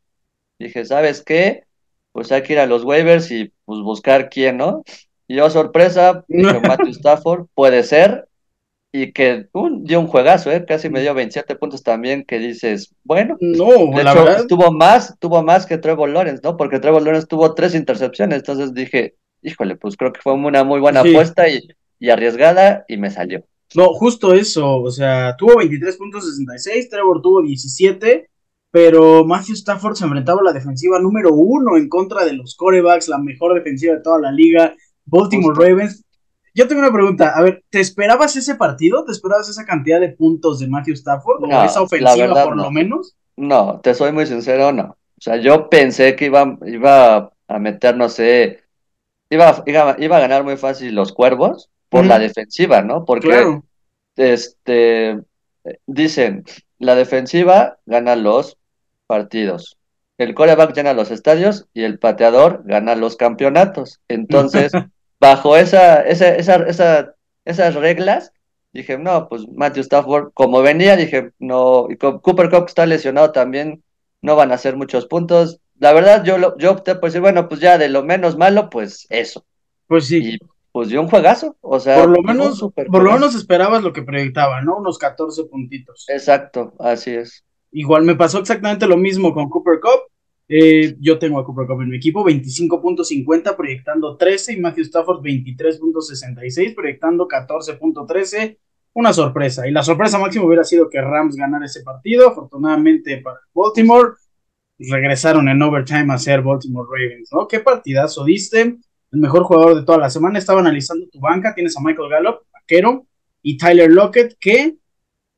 dije, ¿sabes qué? Pues hay que ir a los waivers y pues buscar quién, ¿no? Y yo, sorpresa, dije, Matthew Stafford, puede ser, y que dio un juegazo, ¿eh? casi me dio 27 puntos también, que dices, bueno, no, de la verdad... tuvo más, tuvo más que Trevor Lawrence, ¿no? Porque Trevor Lawrence tuvo tres intercepciones, entonces dije, híjole, pues creo que fue una muy buena apuesta y, y, arriesgada y me salió. No, justo eso, o sea, tuvo 23 puntos 66, Trevor tuvo 17, pero Matthew Stafford se enfrentaba a la defensiva número uno en contra de los corebacks, la mejor defensiva de toda la liga, Baltimore Ravens yo tengo una pregunta. A ver, ¿te esperabas ese partido? ¿Te esperabas esa cantidad de puntos de Matthew Stafford? ¿O esa ofensiva, por lo menos? No, te soy muy sincero, no. O sea, yo pensé que iba, iba a meter, no sé, iba, iba, iba a ganar muy fácil los cuervos por la defensiva, ¿no? Porque, este, dicen, la defensiva gana los partidos. El coreback llena los estadios y el pateador gana los campeonatos. Entonces, bajo esa, esa, esa, esa, esas reglas, dije, no, pues Matthew Stafford, como venía, dije, no, y Cooper Cup está lesionado también, no van a hacer muchos puntos. La verdad, yo, yo opté por decir, bueno, pues ya de lo menos malo, pues eso. Pues sí. Y pues dio un juegazo, o sea. Por lo menos, por lo menos esperabas lo que proyectaba, ¿no? Unos 14 puntitos. Exacto, así es. Igual me pasó exactamente lo mismo con Cooper Cup. Eh, yo tengo a Cooper Cup en mi equipo, 25.50 proyectando 13 y Matthew Stafford 23.66 proyectando 14.13. Una sorpresa. Y la sorpresa máxima hubiera sido que Rams ganara ese partido. Afortunadamente para Baltimore, regresaron en overtime a ser Baltimore Ravens, ¿no? ¿Qué partidazo diste? El mejor jugador de toda la semana. Estaba analizando tu banca. Tienes a Michael Gallup, vaquero, y Tyler Lockett, que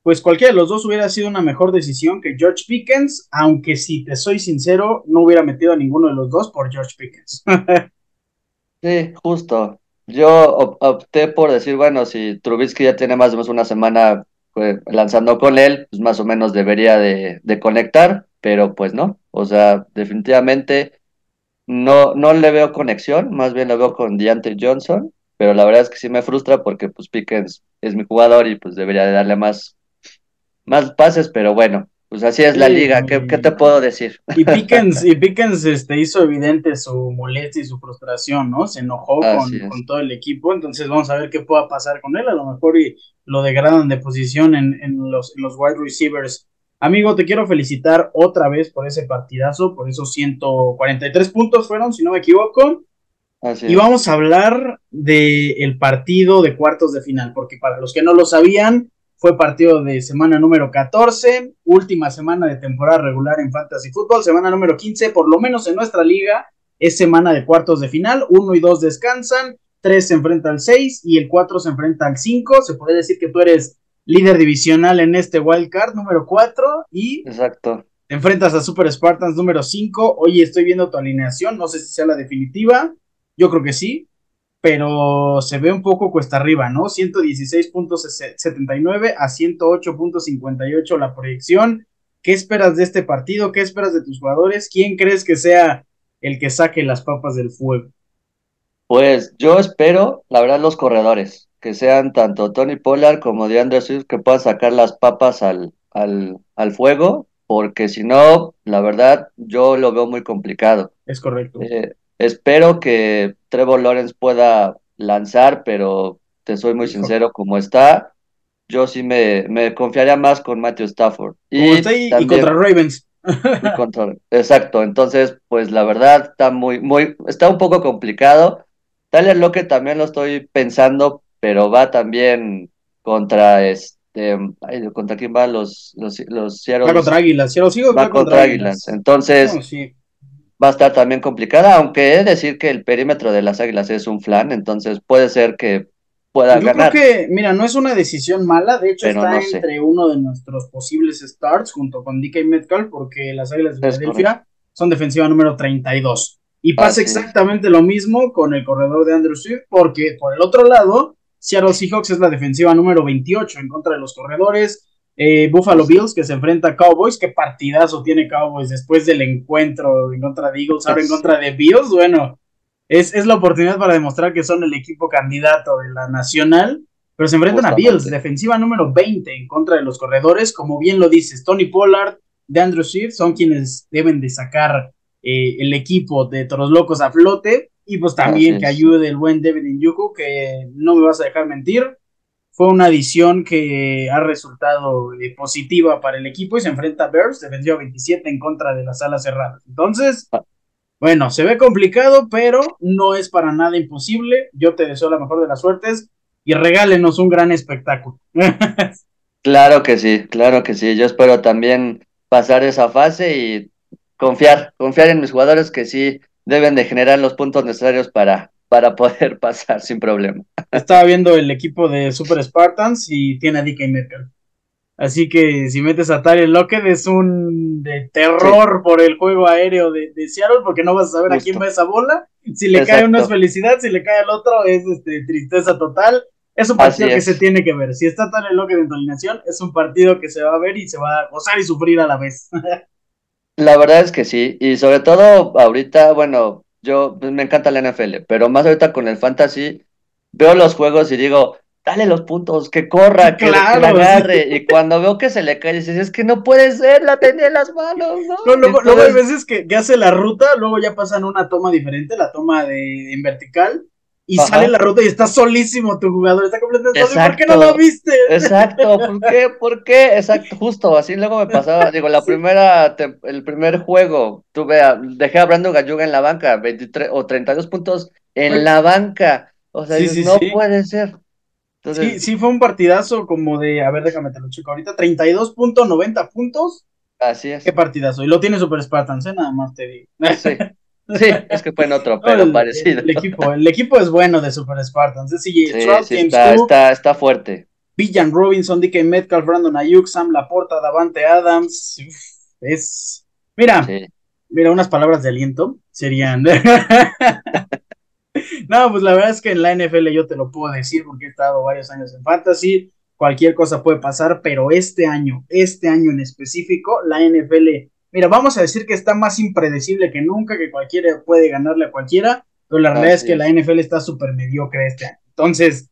pues cualquiera de los dos hubiera sido una mejor decisión que George Pickens, aunque si te soy sincero, no hubiera metido a ninguno de los dos por George Pickens. sí, justo. Yo opté por decir, bueno, si Trubisky ya tiene más o menos una semana pues, lanzando con él, pues más o menos debería de, conectar, pero pues no. O sea, definitivamente no, no le veo conexión, más bien le veo con Deontay Johnson, pero la verdad es que sí me frustra porque pues Pickens es mi jugador y pues debería de darle más más pases, pero bueno, pues así es la liga, ¿Qué, te puedo decir? Y Pickens, y Pickens este, hizo evidente su molestia y su frustración, ¿no? Se enojó con, todo el equipo, entonces vamos a ver qué pueda pasar con él, a lo mejor y lo degradan de posición en, en, los, los wide receivers. Amigo, te quiero felicitar otra vez por ese partidazo, por esos 143 puntos fueron, si no me equivoco. y vamos a hablar del el partido de cuartos de final, porque para los que no lo sabían, fue partido de semana número 14, última semana de temporada regular en Fantasy Football, semana número 15, por lo menos en nuestra liga, es semana de cuartos de final, 1 y 2 descansan, 3 se enfrenta al 6 y el 4 se enfrenta al 5, se puede decir que tú eres líder divisional en este wild card número 4 y Exacto. te enfrentas a Super Spartans número 5, hoy estoy viendo tu alineación, no sé si sea la definitiva, yo creo que sí, pero se ve un poco cuesta arriba, ¿no? 116.79 a 108.58 la proyección. ¿Qué esperas de este partido? ¿Qué esperas de tus jugadores? ¿Quién crees que sea el que saque las papas del fuego? Pues yo espero, la verdad, los corredores, que sean tanto Tony Pollard como DeAndre Swift, que puedan sacar las papas al, al, al fuego, porque si no, la verdad, yo lo veo muy complicado. Es correcto. Eh, espero que Trevor Lawrence pueda lanzar, pero te soy muy sincero, como está, yo sí me, me confiaría más con Matthew Stafford. Y, está ahí, también, y contra Ravens. Y contra, exacto, entonces, pues la verdad está muy, muy, está un poco complicado. Tyler Lockett también lo estoy pensando, pero va también contra este, contra quién va los, los, los Seattle. Va contra Águilas, sigo, va, va contra, Águilas. Águilas. Entonces, no, sí va a estar también complicada, aunque he de decir que el perímetro de las Águilas es un flan, entonces puede ser que pueda Yo ganar. creo que, mira, no es una decisión mala, de hecho Pero está no sé. entre uno de nuestros posibles starts junto con DK Metcalf, porque las Águilas de Es Filadelfia son defensiva número 32. Y pasa Así es. exactamente lo mismo con el corredor de Andrew Swift, porque por el otro lado, Seattle Seahawks es la defensiva número 28 en contra de los corredores. Eh, Buffalo Bills que se enfrenta a Cowboys, qué partidazo tiene Cowboys después del encuentro en contra de Eagles, ahora en contra de Bills, bueno, es, es la oportunidad para demostrar que son el equipo candidato de la nacional, pero se enfrentan a. Bills, defensiva número 20 en contra de los corredores, como bien lo dices, Tony Pollard, de Andrew Swift son quienes deben de sacar eh, el equipo de Toros Locos a flote, y pues también que ayude el buen David Njoku, que no me vas a dejar mentir, fue una adición que ha resultado eh, positiva para el equipo y se enfrenta a Bears, defendió 27 en contra de las alas cerradas. Entonces, Ah. bueno, se ve complicado, pero no es para nada imposible. Yo te deseo la mejor de las suertes y regálenos un gran espectáculo. Claro que sí, claro que sí. Yo espero también pasar esa fase y confiar, confiar en mis jugadores que sí deben de generar los puntos necesarios para, para poder pasar sin problema. Estaba viendo el equipo de Super Spartans y tiene a DK Metcalf. Así que si metes a Tyler Lockett es un de terror por el juego aéreo de, de Seattle porque no vas a saber a quién va esa bola. Si le cae uno es felicidad, si le cae al otro es este, tristeza total. Es un partido que se tiene que ver. Si está Tyler Lockett en tu alineación, es un partido que se va a ver y se va a gozar y sufrir a la vez. La verdad es que sí, y sobre todo ahorita, bueno, yo pues, me encanta la NFL, pero más ahorita con el fantasy, veo los juegos y digo, dale los puntos, que corra, que, que Claro, la agarre, y cuando veo que se le cae, dices, es que no puede ser, la tenía en las manos, ¿no? No, luego, luego hay Entonces, veces que, que hace la ruta, luego ya pasan una toma diferente, la toma de en vertical, y Ajá. sale la ruta y está solísimo tu jugador, está completamente solo. ¿Por qué no lo viste? Exacto, ¿por qué? ¿Por qué? Exacto, justo, así luego me pasaba, digo, la primera, te- el primer juego, tuve a, dejé a Brandon Galluga en la banca, 23 o 32 puntos en Pues- la banca, o sea, Sí, dices, sí, no sí. puede ser. Sí, Entonces, sí fue un partidazo como de, a ver, déjame te lo checo ahorita, 32.90 puntos, así es. qué partidazo, y lo tiene Super Spartans, ¿eh? nada más te digo. Sí, sí, es que fue en otro, No, pero el, parecido. el equipo, el equipo es bueno de Super Spartans, Sí, sí, está, está, está fuerte. Villan Robinson, DK Metcalf, Brandon Ayuk, Sam Laporta, Davante Adams, Uf, es, mira, Sí. Mira, unas palabras de aliento serían. no, pues la verdad es que en la NFL yo te lo puedo decir porque he estado varios años en Fantasy. Cualquier cosa puede pasar, pero este año, este año en específico, la NFL, mira, vamos a decir que está más impredecible que nunca, que cualquiera puede ganarle a cualquiera, pero la realidad es que la NFL está súper mediocre este año. Entonces,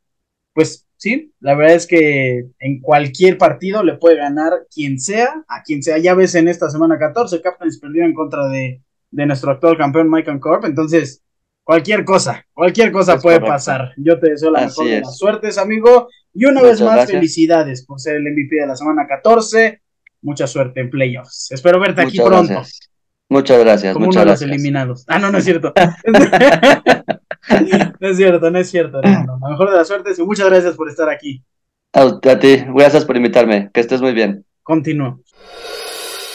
pues sí, la verdad es que en cualquier partido le puede ganar quien sea, a quien sea. Ya ves en esta semana 14, Captains perdió en contra de, de nuestro actual campeón Michael Corp. Entonces, cualquier cosa, cualquier cosa Es puede correcto. pasar. Yo te deseo la Así mejor de es. las suertes, amigo. Y una Muchas vez más, gracias. felicidades por ser el MVP de la semana 14. Mucha suerte en playoffs. Espero verte aquí pronto, gracias. Muchas gracias, como uno muchas de los eliminados. Ah, no, no es cierto. no es cierto, no es cierto. La mejor de las suertes y muchas gracias por estar aquí. A, ti, gracias por invitarme, que estés muy bien. Continúo.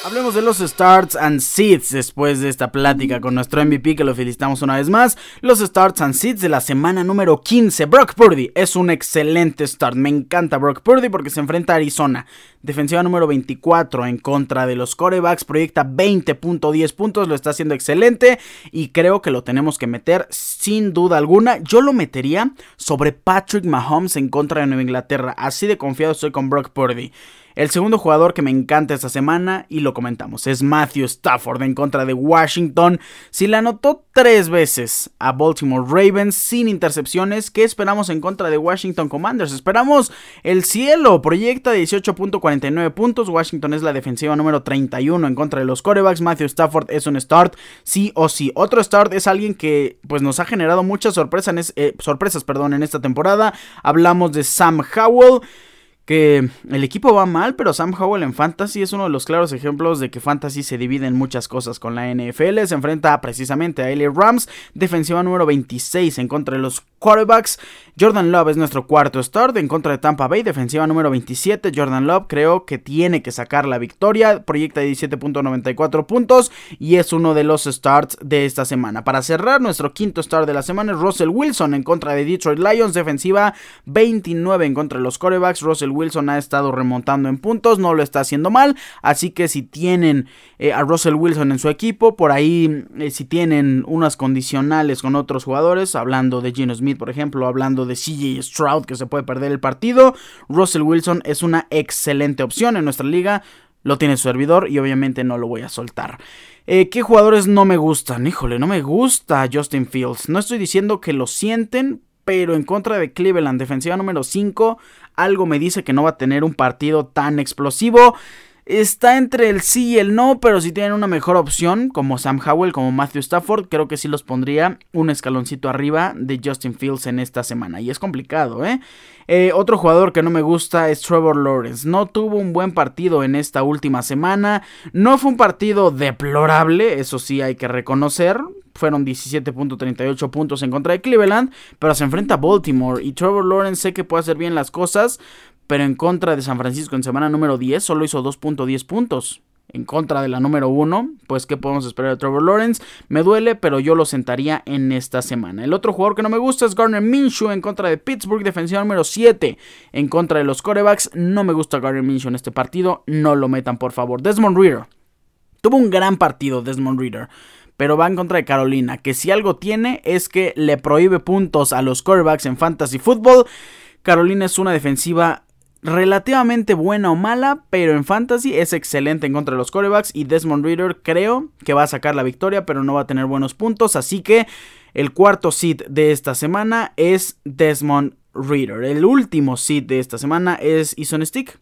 Hablemos de los starts and seeds después de esta plática con nuestro MVP que lo felicitamos una vez más. Los starts and seeds de la semana número 15. Brock Purdy es un excelente start. Me encanta Brock Purdy porque se enfrenta a Arizona. Defensiva número 24 en contra de los corebacks. Proyecta 20.10 puntos. Lo está haciendo excelente. Y creo que lo tenemos que meter sin duda alguna. Yo lo metería sobre Patrick Mahomes en contra de Nueva Inglaterra. Así de confiado estoy con Brock Purdy. El segundo jugador que me encanta esta semana, y lo comentamos, es Matthew Stafford en contra de Washington. Si la anotó tres veces a Baltimore Ravens sin intercepciones, ¿qué esperamos en contra de Washington Commanders? Esperamos el cielo, proyecta 18.49 puntos. Washington es la defensiva número 31 en contra de los corebacks. Matthew Stafford es un start, sí o sí. Otro start es alguien que pues, nos ha generado muchas sorpresas, eh, sorpresas perdón, en esta temporada. Hablamos de Sam Howell que el equipo va mal, pero Sam Howell en Fantasy es uno de los claros ejemplos de que Fantasy se divide en muchas cosas con la NFL. Se enfrenta precisamente a LA Rams, defensiva número 26 en contra de los quarterbacks. Jordan Love es nuestro cuarto start en contra de Tampa Bay, defensiva número 27. Jordan Love creo que tiene que sacar la victoria, proyecta 17.94 puntos y es uno de los starts de esta semana. Para cerrar, nuestro quinto start de la semana es Russell Wilson en contra de Detroit Lions, defensiva 29 en contra de los quarterbacks. Wilson ha estado remontando en puntos, no lo está haciendo mal, así que si tienen eh, a Russell Wilson en su equipo, por ahí eh, si tienen unas condicionales con otros jugadores, hablando de Gino Smith por ejemplo, hablando de CJ Stroud que se puede perder el partido, Russell Wilson es una excelente opción en nuestra liga, lo tiene su servidor y obviamente no lo voy a soltar. Eh, ¿Qué jugadores no me gustan? Híjole, no me gusta Justin Fields. No estoy diciendo que lo sienten, pero en contra de Cleveland, defensiva número 5, algo me dice que no va a tener un partido tan explosivo. Está entre el sí y el no, pero si tienen una mejor opción, como Sam Howell, como Matthew Stafford, creo que sí los pondría un escaloncito arriba de Justin Fields en esta semana. Y es complicado, ¿eh? eh otro jugador que no me gusta es Trevor Lawrence. No tuvo un buen partido en esta última semana. No fue un partido deplorable, eso sí hay que reconocer fueron 17.38 puntos en contra de Cleveland, pero se enfrenta a Baltimore y Trevor Lawrence sé que puede hacer bien las cosas, pero en contra de San Francisco en semana número 10 solo hizo 2.10 puntos. En contra de la número 1, pues ¿qué podemos esperar de Trevor Lawrence? Me duele, pero yo lo sentaría en esta semana. El otro jugador que no me gusta es Garner Minshew en contra de Pittsburgh, defensiva número 7 en contra de los corebacks. No me gusta Garner Minshew en este partido, no lo metan por favor. Desmond Reader. Tuvo un gran partido Desmond Reader pero va en contra de Carolina, que si algo tiene es que le prohíbe puntos a los quarterbacks en fantasy football. Carolina es una defensiva relativamente buena o mala, pero en fantasy es excelente en contra de los corebacks y Desmond Reader creo que va a sacar la victoria, pero no va a tener buenos puntos, así que el cuarto seed de esta semana es Desmond Reader. El último seed de esta semana es Ison Stick.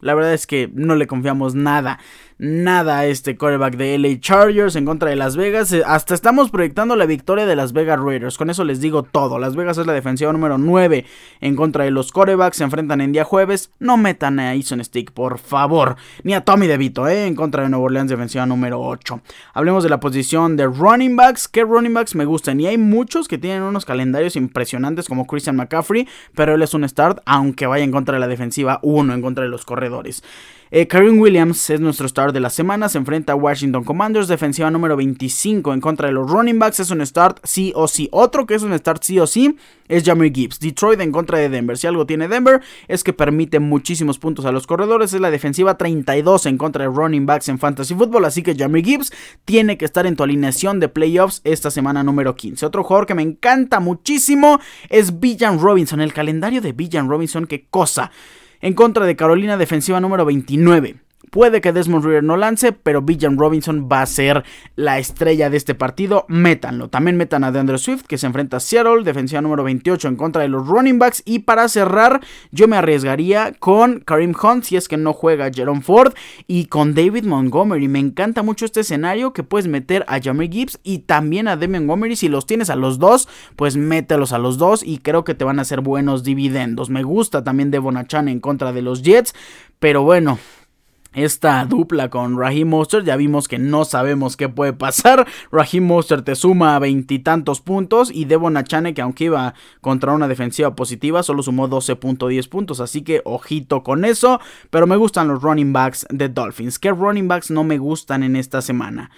La verdad es que no le confiamos nada nada este quarterback de LA Chargers en contra de Las Vegas. Eh, hasta estamos proyectando la victoria de Las Vegas Raiders. Con eso les digo todo. Las Vegas es la defensiva número 9 en contra de los quarterbacks. Se enfrentan en día jueves. No metan a Eason Stick, por favor. Ni a Tommy DeVito, ¿eh? En contra de Nueva Orleans, defensiva número 8. Hablemos de la posición de running backs. ¿Qué running backs me gustan? Y hay muchos que tienen unos calendarios impresionantes como Christian McCaffrey. Pero él es un start, aunque vaya en contra de la defensiva 1, en contra de los corredores. Eh, Karen Williams es nuestro start de la semana. Se enfrenta a Washington Commanders, defensiva número 25 en contra de los running backs. Es un start sí o sí. Otro que es un start sí o sí es Jamie Gibbs. Detroit en contra de Denver. Si algo tiene Denver es que permite muchísimos puntos a los corredores. Es la defensiva 32 en contra de running backs en fantasy football. Así que Jamie Gibbs tiene que estar en tu alineación de playoffs esta semana número 15. Otro jugador que me encanta muchísimo es Villan Robinson. El calendario de Villan Robinson, qué cosa en contra de Carolina defensiva número 29. Puede que Desmond Reader no lance, pero Villan Robinson va a ser la estrella de este partido. Métanlo. También metan a DeAndre Swift, que se enfrenta a Seattle, defensiva número 28 en contra de los running backs. Y para cerrar, yo me arriesgaría con Karim Hunt, si es que no juega Jerome Ford, y con David Montgomery. Me encanta mucho este escenario que puedes meter a Jamie Gibbs y también a Demi Montgomery. Si los tienes a los dos, pues mételos a los dos y creo que te van a hacer buenos dividendos. Me gusta también Devon Achan en contra de los Jets, pero bueno, esta dupla con Raheem Mostert. Ya vimos que no sabemos qué puede pasar. Raheem Mostert te suma veintitantos puntos y Devon Achane, que aunque iba contra una defensiva positiva, solo sumó 12.10 puntos. Así que ojito con eso. Pero me gustan los running backs de Dolphins. ¿Qué running backs no me gustan en esta semana?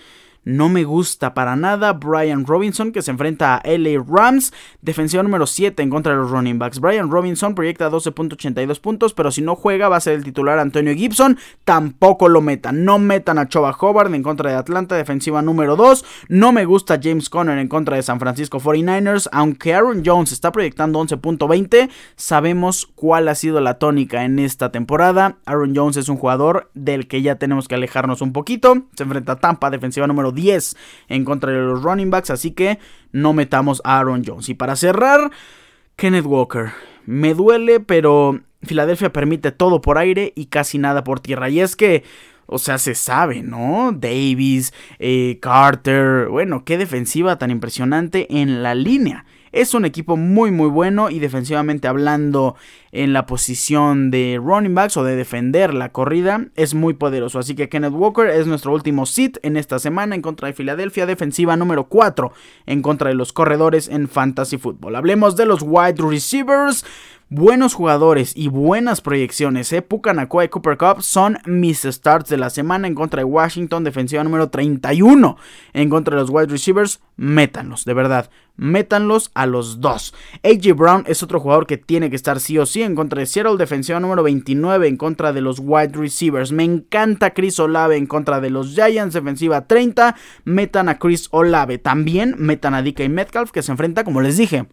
No me gusta para nada. Brian Robinson que se enfrenta a LA Rams, defensiva número 7 en contra de los running backs. Brian Robinson proyecta 12.82 puntos, pero si no juega va a ser el titular Antonio Gibson. Tampoco lo metan. No metan a Choba Hobart en contra de Atlanta, defensiva número 2. No me gusta James Conner en contra de San Francisco 49ers, aunque Aaron Jones está proyectando 11.20. Sabemos cuál ha sido la tónica en esta temporada. Aaron Jones es un jugador del que ya tenemos que alejarnos un poquito. Se enfrenta a Tampa, defensiva número 10 en contra de los running backs, así que no metamos a Aaron Jones. Y para cerrar, Kenneth Walker. Me duele, pero Filadelfia permite todo por aire y casi nada por tierra. Y es que, o sea, se sabe, ¿no? Davis, eh, Carter, bueno, qué defensiva tan impresionante en la línea. Es un equipo muy muy bueno y defensivamente hablando en la posición de running backs o de defender la corrida es muy poderoso. Así que Kenneth Walker es nuestro último sit en esta semana en contra de Filadelfia, defensiva número 4 en contra de los corredores en fantasy football. Hablemos de los wide receivers. Buenos jugadores y buenas proyecciones, ¿eh? Puka y Cooper Cup son mis starts de la semana en contra de Washington, defensiva número 31 en contra de los wide receivers. Métanlos, de verdad, métanlos a los dos. AJ Brown es otro jugador que tiene que estar sí o sí en contra de Seattle, defensiva número 29 en contra de los wide receivers. Me encanta Chris Olave en contra de los Giants, defensiva 30. Metan a Chris Olave. También metan a DK Metcalf que se enfrenta, como les dije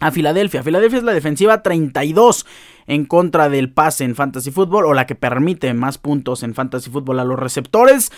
a Filadelfia. Filadelfia es la defensiva 32 en contra del pase en Fantasy Football o la que permite más puntos en Fantasy Football a los receptores.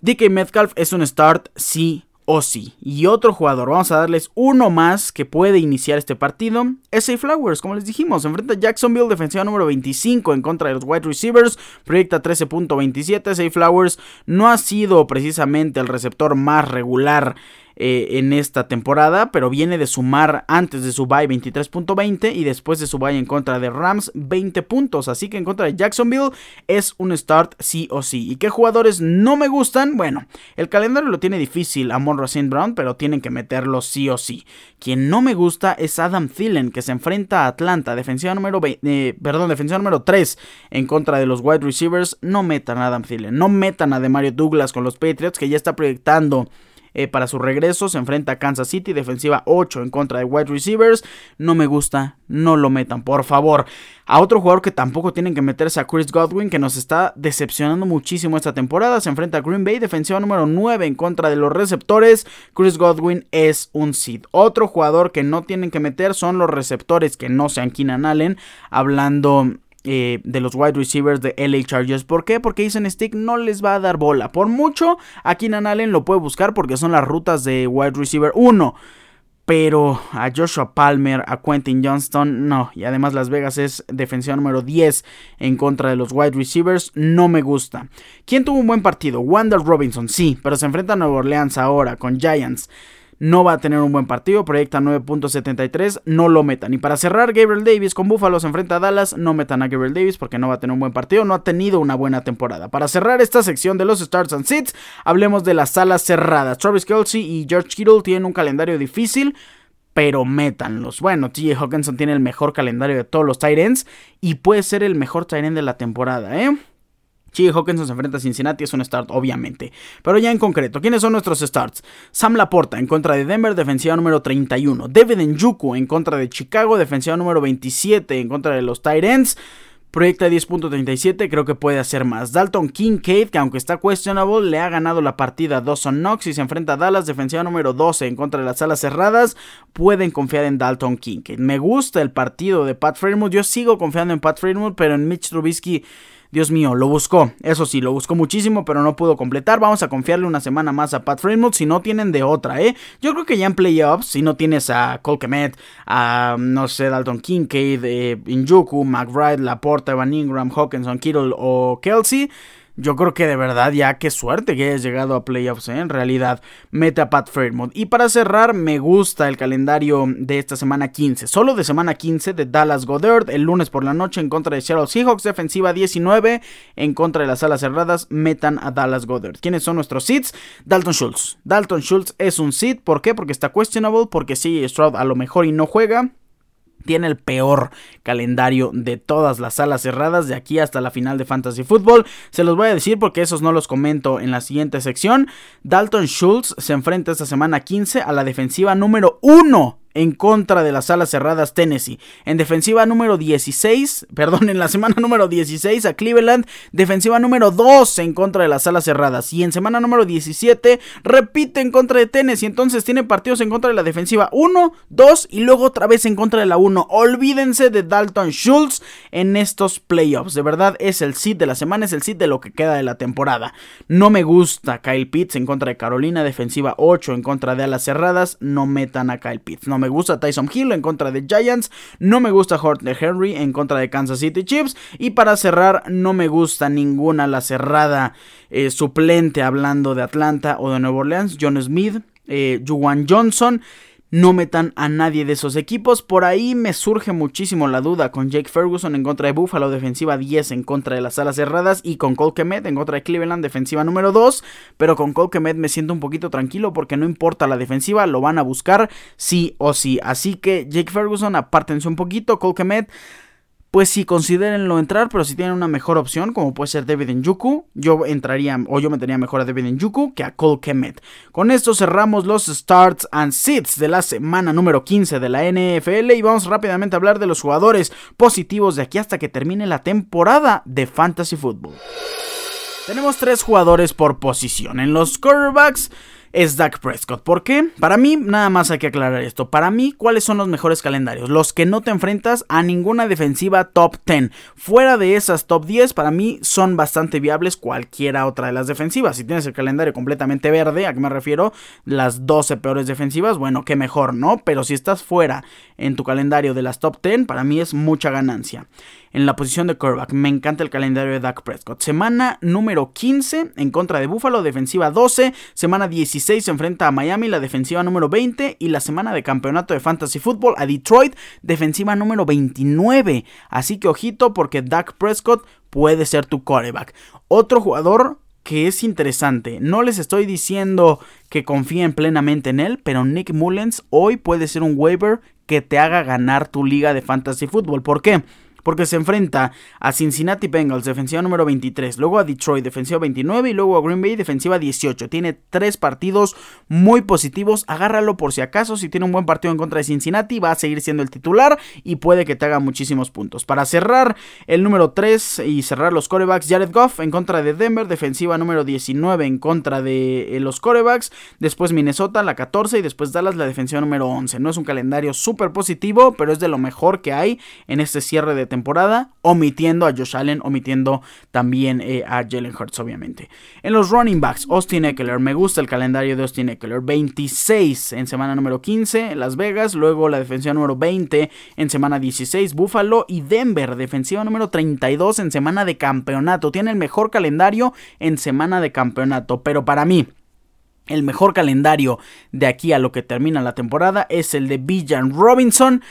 DK Metcalf es un start sí o sí. Y otro jugador, vamos a darles uno más que puede iniciar este partido. Es Flowers, como les dijimos, enfrenta a Jacksonville, defensiva número 25 en contra de los wide receivers, proyecta 13.27. Say Flowers no ha sido precisamente el receptor más regular eh, en esta temporada, pero viene de sumar antes de su bye 23.20 y después de su bye en contra de Rams 20 puntos. Así que en contra de Jacksonville es un start sí o sí. ¿Y qué jugadores no me gustan? Bueno, el calendario lo tiene difícil a Monroe St. Brown, pero tienen que meterlo sí o sí. Quien no me gusta es Adam Thielen, que se enfrenta a Atlanta, defensiva número, eh, perdón, defensiva número 3 en contra de los wide receivers. No metan a Adam Thielen, no metan a Demario Douglas con los Patriots, que ya está proyectando eh, para su regreso. Se enfrenta a Kansas City, defensiva 8 en contra de wide receivers. No me gusta, no lo metan, por favor. A otro jugador que tampoco tienen que meterse a Chris Godwin, que nos está decepcionando muchísimo esta temporada. Se enfrenta a Green Bay, defensiva número 9 en contra de los receptores. Chris Godwin es un seed. Otro jugador que no tienen que meter son los receptores que no sean Keenan Allen. Hablando eh, de los wide receivers de LA Chargers. ¿Por qué? Porque Ethan Stick no les va a dar bola. Por mucho, aquí Keenan Allen lo puede buscar porque son las rutas de wide receiver 1. Pero a Joshua Palmer, a Quentin Johnston, no. Y además Las Vegas es defensiva número 10 en contra de los wide receivers. No me gusta. ¿Quién tuvo un buen partido? Wendell Robinson, sí. Pero se enfrenta a Nueva Orleans ahora con Giants no va a tener un buen partido, proyecta 9.73, no lo metan. Y para cerrar, Gabriel Davis con Buffalo se enfrenta a Dallas, no metan a Gabriel Davis porque no va a tener un buen partido, no ha tenido una buena temporada. Para cerrar esta sección de los Starts and Sits, hablemos de las salas cerradas. Travis Kelsey y George Kittle tienen un calendario difícil, pero métanlos. Bueno, TJ Hawkinson tiene el mejor calendario de todos los tight y puede ser el mejor tight de la temporada, ¿eh? Chi Hawkinson se enfrenta a Cincinnati, es un start, obviamente. Pero ya en concreto, ¿quiénes son nuestros starts? Sam Laporta en contra de Denver, defensiva número 31. David Njuku en contra de Chicago, defensiva número 27 en contra de los Titans. Proyecta 10.37, creo que puede hacer más. Dalton Kincaid, que aunque está questionable, le ha ganado la partida a Dawson Knox y se enfrenta a Dallas, defensiva número 12 en contra de las salas cerradas. Pueden confiar en Dalton Kincaid. Me gusta el partido de Pat Fremont, yo sigo confiando en Pat Fremont, pero en Mitch Trubisky Dios mío, lo buscó. Eso sí, lo buscó muchísimo, pero no pudo completar. Vamos a confiarle una semana más a Pat Fremont si no tienen de otra, ¿eh? Yo creo que ya en playoffs, si no tienes a Cole a, no sé, Dalton Kincaid, eh, Injuku, McBride, Laporta, Evan Ingram, Hawkinson, Kittle o Kelsey yo creo que de verdad ya qué suerte que hayas llegado a playoffs, ¿eh? en realidad, mete a Pat Fairmont. Y para cerrar, me gusta el calendario de esta semana 15, solo de semana 15 de Dallas Goddard, el lunes por la noche en contra de Seattle Seahawks, defensiva 19, en contra de las alas cerradas, metan a Dallas Goddard. ¿Quiénes son nuestros seeds? Dalton Schultz. Dalton Schultz es un seed, ¿por qué? Porque está questionable, porque sí, Stroud a lo mejor y no juega tiene el peor calendario de todas las salas cerradas de aquí hasta la final de Fantasy Football. Se los voy a decir porque esos no los comento en la siguiente sección. Dalton Schultz se enfrenta esta semana 15 a la defensiva número 1 en contra de las alas cerradas Tennessee. En defensiva número 16, perdón, en la semana número 16 a Cleveland, defensiva número 2 en contra de las alas cerradas. Y en semana número 17 repite en contra de Tennessee. Entonces tiene partidos en contra de la defensiva 1, 2 y luego otra vez en contra de la 1. Olvídense de Dalton Schultz en estos playoffs. De verdad es el sit de la semana, es el sit de lo que queda de la temporada. No me gusta Kyle Pitts en contra de Carolina, defensiva 8 en contra de alas cerradas. No metan a Kyle Pitts. No me gusta Tyson Hill en contra de Giants. No me gusta Horton Henry en contra de Kansas City Chiefs. Y para cerrar, no me gusta ninguna la cerrada eh, suplente hablando de Atlanta o de Nueva Orleans. John Smith, eh, Juwan Johnson no metan a nadie de esos equipos. Por ahí me surge muchísimo la duda con Jake Ferguson en contra de Buffalo, defensiva 10 en contra de las alas cerradas. Y con Cole en contra de Cleveland, defensiva número 2. Pero con Cole me siento un poquito tranquilo porque no importa la defensiva, lo van a buscar sí o sí. Así que Jake Ferguson, apártense un poquito. Cole pues sí, considérenlo entrar, pero si tienen una mejor opción, como puede ser David Njuku, yo entraría o yo metería mejor a David Njuku que a Cole Kemet. Con esto cerramos los starts and sits de la semana número 15 de la NFL y vamos rápidamente a hablar de los jugadores positivos de aquí hasta que termine la temporada de Fantasy Football. Tenemos tres jugadores por posición. En los quarterbacks es Dak Prescott. ¿Por qué? Para mí, nada más hay que aclarar esto. Para mí, ¿cuáles son los mejores calendarios? Los que no te enfrentas a ninguna defensiva top 10. Fuera de esas top 10, para mí son bastante viables cualquiera otra de las defensivas. Si tienes el calendario completamente verde, ¿a qué me refiero? Las 12 peores defensivas, bueno, qué mejor, ¿no? Pero si estás fuera en tu calendario de las top 10, para mí es mucha ganancia en la posición de quarterback. Me encanta el calendario de Dak Prescott. Semana número 15 en contra de Buffalo, defensiva 12. Semana 16 se enfrenta a Miami, la defensiva número 20. Y la semana de campeonato de Fantasy Football a Detroit, defensiva número 29. Así que ojito porque Dak Prescott puede ser tu quarterback. Otro jugador que es interesante. No les estoy diciendo que confíen plenamente en él, pero Nick Mullens hoy puede ser un waiver que te haga ganar tu liga de fantasy football. ¿Por qué? Porque se enfrenta a Cincinnati Bengals, defensiva número 23, luego a Detroit, defensiva 29 y luego a Green Bay, defensiva 18. Tiene tres partidos muy positivos, agárralo por si acaso, si tiene un buen partido en contra de Cincinnati va a seguir siendo el titular y puede que te haga muchísimos puntos. Para cerrar el número 3 y cerrar los corebacks, Jared Goff en contra de Denver, defensiva número 19 en contra de eh, los corebacks, después Minnesota la 14 y después Dallas la defensiva número 11. No es un calendario súper positivo, pero es de lo mejor que hay en este cierre de temporada omitiendo a Josh Allen, omitiendo también eh, a Jalen Hurts, obviamente. En los running backs, Austin Eckler, me gusta el calendario de Austin Eckler, 26 en semana número 15, Las Vegas, luego la defensiva número 20 en semana 16, Buffalo y Denver, defensiva número 32 en semana de campeonato. Tiene el mejor calendario en semana de campeonato, pero para mí, el mejor calendario de aquí a lo que termina la temporada es el de Bijan Robinson.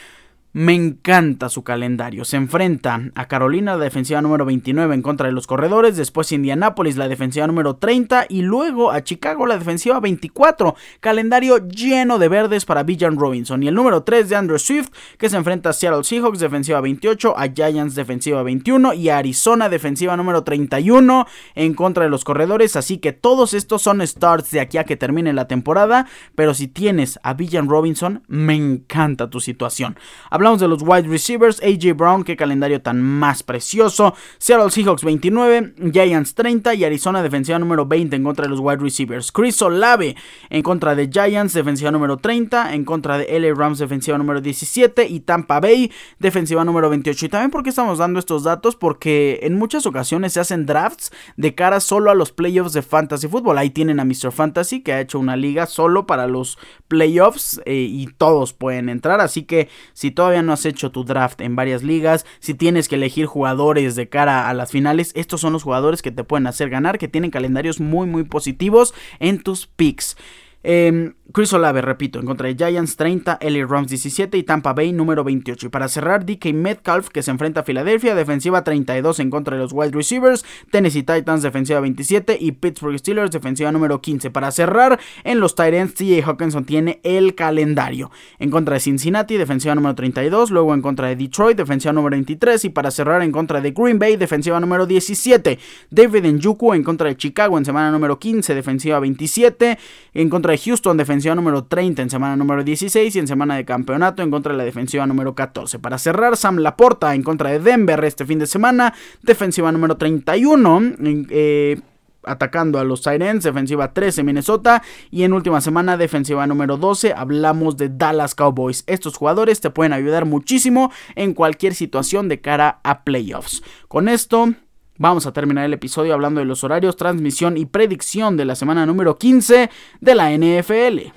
Me encanta su calendario. Se enfrenta a Carolina, la defensiva número 29 en contra de los corredores, después Indianapolis, la defensiva número 30 y luego a Chicago, la defensiva 24. Calendario lleno de verdes para Bijan Robinson. Y el número 3 de Andrew Swift, que se enfrenta a Seattle Seahawks, defensiva 28, a Giants, defensiva 21 y a Arizona, defensiva número 31 en contra de los corredores. Así que todos estos son starts de aquí a que termine la temporada. Pero si tienes a Bijan Robinson, me encanta tu situación. Hablamos de los wide receivers, AJ Brown, qué calendario tan más precioso. Seattle Seahawks 29, Giants 30 y Arizona defensiva número 20 en contra de los wide receivers. Chris Olave en contra de Giants, defensiva número 30, en contra de LA Rams, defensiva número 17 y Tampa Bay, defensiva número 28. Y también porque estamos dando estos datos, porque en muchas ocasiones se hacen drafts de cara solo a los playoffs de Fantasy Football. Ahí tienen a Mr. Fantasy que ha hecho una liga solo para los playoffs eh, y todos pueden entrar. Así que si todavía todavía no has hecho tu draft en varias ligas, si tienes que elegir jugadores de cara a las finales, estos son los jugadores que te pueden hacer ganar, que tienen calendarios muy muy positivos en tus picks. Eh, Chris Olave, repito, en contra de Giants 30, LA Rams 17 y Tampa Bay número 28. Y para cerrar, DK Metcalf que se enfrenta a Filadelfia, defensiva 32 en contra de los wide receivers, Tennessee Titans defensiva 27 y Pittsburgh Steelers defensiva número 15. Para cerrar, en los Titans, TJ Hawkinson tiene el calendario. En contra de Cincinnati, defensiva número 32, luego en contra de Detroit, defensiva número 23 y para cerrar en contra de Green Bay, defensiva número 17. David Njuku en contra de Chicago en semana número 15, defensiva 27, en contra de Houston, defensiva defensiva número 30 en semana número 16 y en semana de campeonato en contra de la defensiva número 14. Para cerrar, Sam Laporta en contra de Denver este fin de semana, defensiva número 31. Eh, atacando a los Sirens, defensiva 13 Minnesota y en última semana defensiva número 12 hablamos de Dallas Cowboys. Estos jugadores te pueden ayudar muchísimo en cualquier situación de cara a playoffs. Con esto Vamos a terminar el episodio hablando de los horarios, transmisión y predicción de la semana número 15 de la NFL.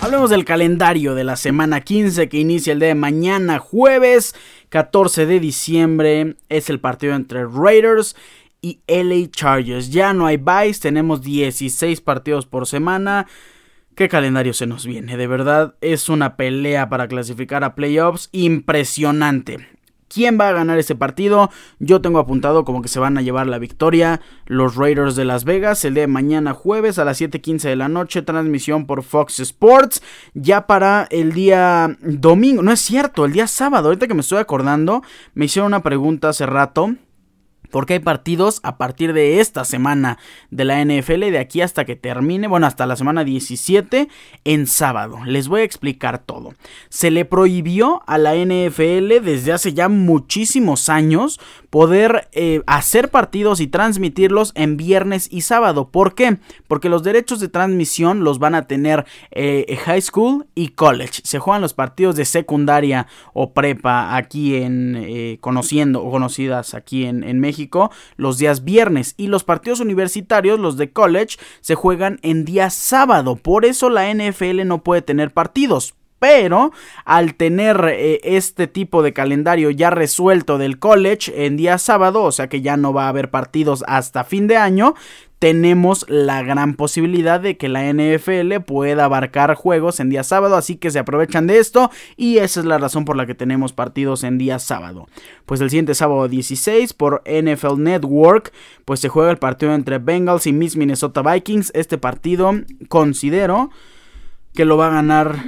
Hablemos del calendario de la semana 15 que inicia el día de mañana, jueves 14 de diciembre. Es el partido entre Raiders y LA Chargers. Ya no hay buys, tenemos 16 partidos por semana. ¿Qué calendario se nos viene? De verdad es una pelea para clasificar a playoffs impresionante. ¿Quién va a ganar ese partido? Yo tengo apuntado como que se van a llevar la victoria los Raiders de Las Vegas el día de mañana jueves a las 7:15 de la noche, transmisión por Fox Sports. Ya para el día domingo, no es cierto, el día sábado, ahorita que me estoy acordando, me hicieron una pregunta hace rato porque hay partidos a partir de esta semana de la NFL, de aquí hasta que termine, bueno, hasta la semana 17 en sábado. Les voy a explicar todo. Se le prohibió a la NFL desde hace ya muchísimos años poder eh, hacer partidos y transmitirlos en viernes y sábado. ¿Por qué? Porque los derechos de transmisión los van a tener eh, high school y college. Se juegan los partidos de secundaria o prepa aquí en eh, conociendo o conocidas aquí en, en México los días viernes y los partidos universitarios, los de college, se juegan en día sábado. Por eso la NFL no puede tener partidos. Pero al tener eh, este tipo de calendario ya resuelto del college en día sábado, o sea que ya no va a haber partidos hasta fin de año, tenemos la gran posibilidad de que la NFL pueda abarcar juegos en día sábado, así que se aprovechan de esto y esa es la razón por la que tenemos partidos en día sábado. Pues el siguiente sábado 16 por NFL Network, pues se juega el partido entre Bengals y Miss Minnesota Vikings. Este partido considero que lo va a ganar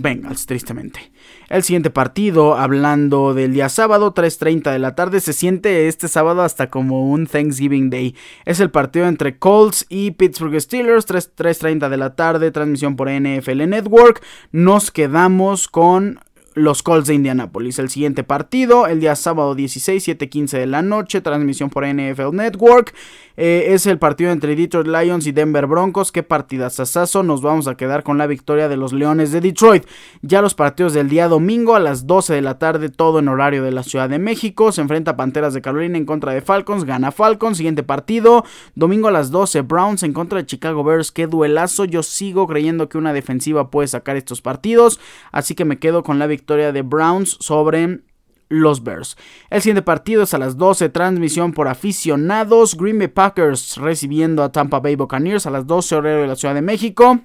Bengals, tristemente. El siguiente partido, hablando del día sábado, 3.30 de la tarde, se siente este sábado hasta como un Thanksgiving Day. Es el partido entre Colts y Pittsburgh Steelers, 3.30 de la tarde, transmisión por NFL Network. Nos quedamos con los Colts de Indianapolis. El siguiente partido, el día sábado 16, 7:15 de la noche, transmisión por NFL Network. Eh, es el partido entre Detroit Lions y Denver Broncos. Qué partidazazazo. Nos vamos a quedar con la victoria de los Leones de Detroit. Ya los partidos del día domingo a las 12 de la tarde, todo en horario de la Ciudad de México. Se enfrenta Panteras de Carolina en contra de Falcons. Gana Falcons. Siguiente partido, domingo a las 12, Browns en contra de Chicago Bears. Qué duelazo. Yo sigo creyendo que una defensiva puede sacar estos partidos. Así que me quedo con la victoria de Browns sobre los Bears. El siguiente partido es a las 12, transmisión por aficionados. Green Bay Packers recibiendo a Tampa Bay Buccaneers a las 12 horario de la Ciudad de México.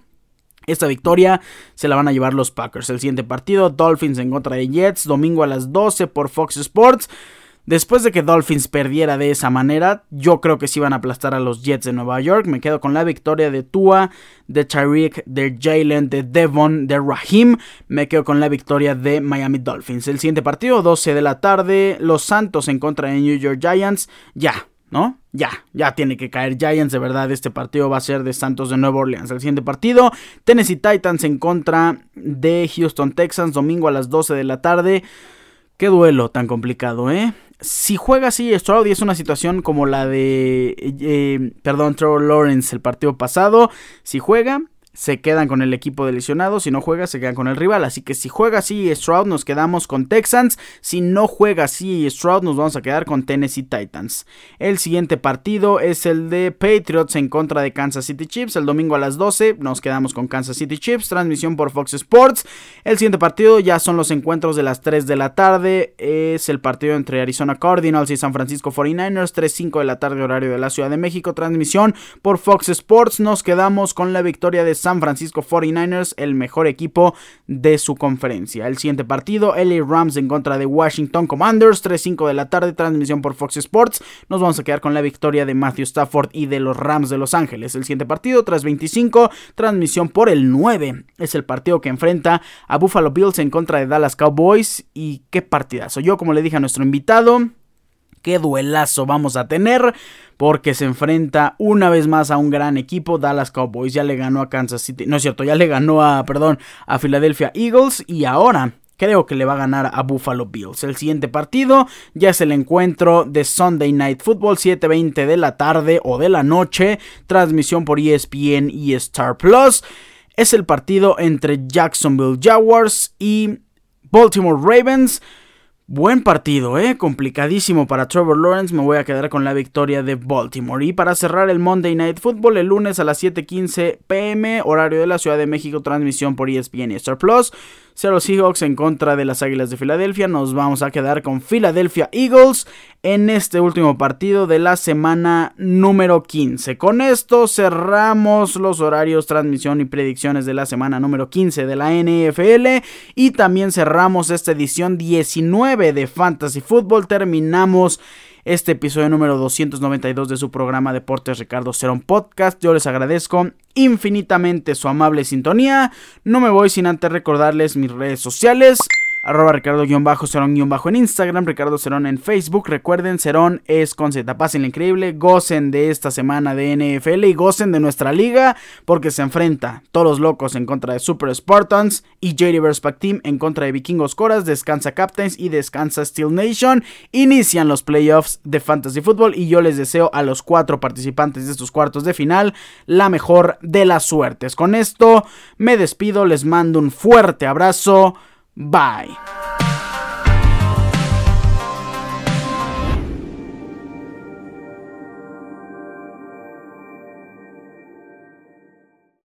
Esta victoria se la van a llevar los Packers. El siguiente partido, Dolphins en contra de Jets, domingo a las 12 por Fox Sports. Después de que Dolphins perdiera de esa manera, yo creo que sí iban a aplastar a los Jets de Nueva York. Me quedo con la victoria de Tua, de Tyreek, de Jalen, de Devon, de Raheem. Me quedo con la victoria de Miami Dolphins. El siguiente partido, 12 de la tarde, los Santos en contra de New York Giants. Ya, ¿no? Ya, ya tiene que caer Giants, de verdad, este partido va a ser de Santos de Nueva Orleans. El siguiente partido, Tennessee Titans en contra de Houston Texans, domingo a las 12 de la tarde. Qué duelo tan complicado, ¿eh? Si juega así Stroud y es una situación como la de, eh, perdón, Trevor Lawrence el partido pasado, si juega, se quedan con el equipo de lesionados. Si no juega, se quedan con el rival. Así que si juega así Stroud, nos quedamos con Texans. Si no juega así Stroud, nos vamos a quedar con Tennessee Titans. El siguiente partido es el de Patriots en contra de Kansas City Chiefs. El domingo a las 12 nos quedamos con Kansas City Chiefs. Transmisión por Fox Sports. El siguiente partido ya son los encuentros de las 3 de la tarde. Es el partido entre Arizona Cardinals y San Francisco 49ers. 3-5 de la tarde, horario de la Ciudad de México. Transmisión por Fox Sports. Nos quedamos con la victoria de San Francisco 49ers, el mejor equipo de su conferencia. El siguiente partido, LA Rams en contra de Washington Commanders, 3-5 de la tarde, transmisión por Fox Sports. Nos vamos a quedar con la victoria de Matthew Stafford y de los Rams de Los Ángeles. El siguiente partido, 3-25, transmisión por el 9. Es el partido que enfrenta a Buffalo Bills en contra de Dallas Cowboys. Y qué partidazo. Yo, como le dije a nuestro invitado, qué duelazo vamos a tener porque se enfrenta una vez más a un gran equipo. Dallas Cowboys ya le ganó a Kansas City, no es cierto, ya le ganó a, perdón, a Philadelphia Eagles y ahora Creo que le va a ganar a Buffalo Bills. El siguiente partido ya es el encuentro de Sunday Night Football 7:20 de la tarde o de la noche. Transmisión por ESPN y Star Plus. Es el partido entre Jacksonville Jaguars y Baltimore Ravens. Buen partido, ¿eh? Complicadísimo para Trevor Lawrence. Me voy a quedar con la victoria de Baltimore. Y para cerrar el Monday Night Football, el lunes a las 7:15 pm, horario de la Ciudad de México, transmisión por ESPN y Star Plus. Seattle Seahawks en contra de las Águilas de Filadelfia. Nos vamos a quedar con Philadelphia Eagles en este último partido de la semana número 15. Con esto cerramos los horarios, transmisión y predicciones de la semana número 15 de la NFL y también cerramos esta edición 19 de Fantasy Football. Terminamos este episodio número 292 de su programa Deportes Ricardo Cerón Podcast. Yo les agradezco infinitamente su amable sintonía. No me voy sin antes recordarles mis redes sociales arroba Ricardo-Cerón-Bajo en Instagram, Ricardo Cerón en Facebook. Recuerden, Cerón es con Z. Pasen increíble, gocen de esta semana de NFL y gocen de nuestra liga porque se enfrenta todos locos en contra de Super Spartans y JD Pack Team en contra de Vikingos Coras, descansa Captains y descansa Steel Nation. Inician los playoffs de Fantasy Football y yo les deseo a los cuatro participantes de estos cuartos de final la mejor de las suertes. Con esto me despido, les mando un fuerte abrazo. Bye.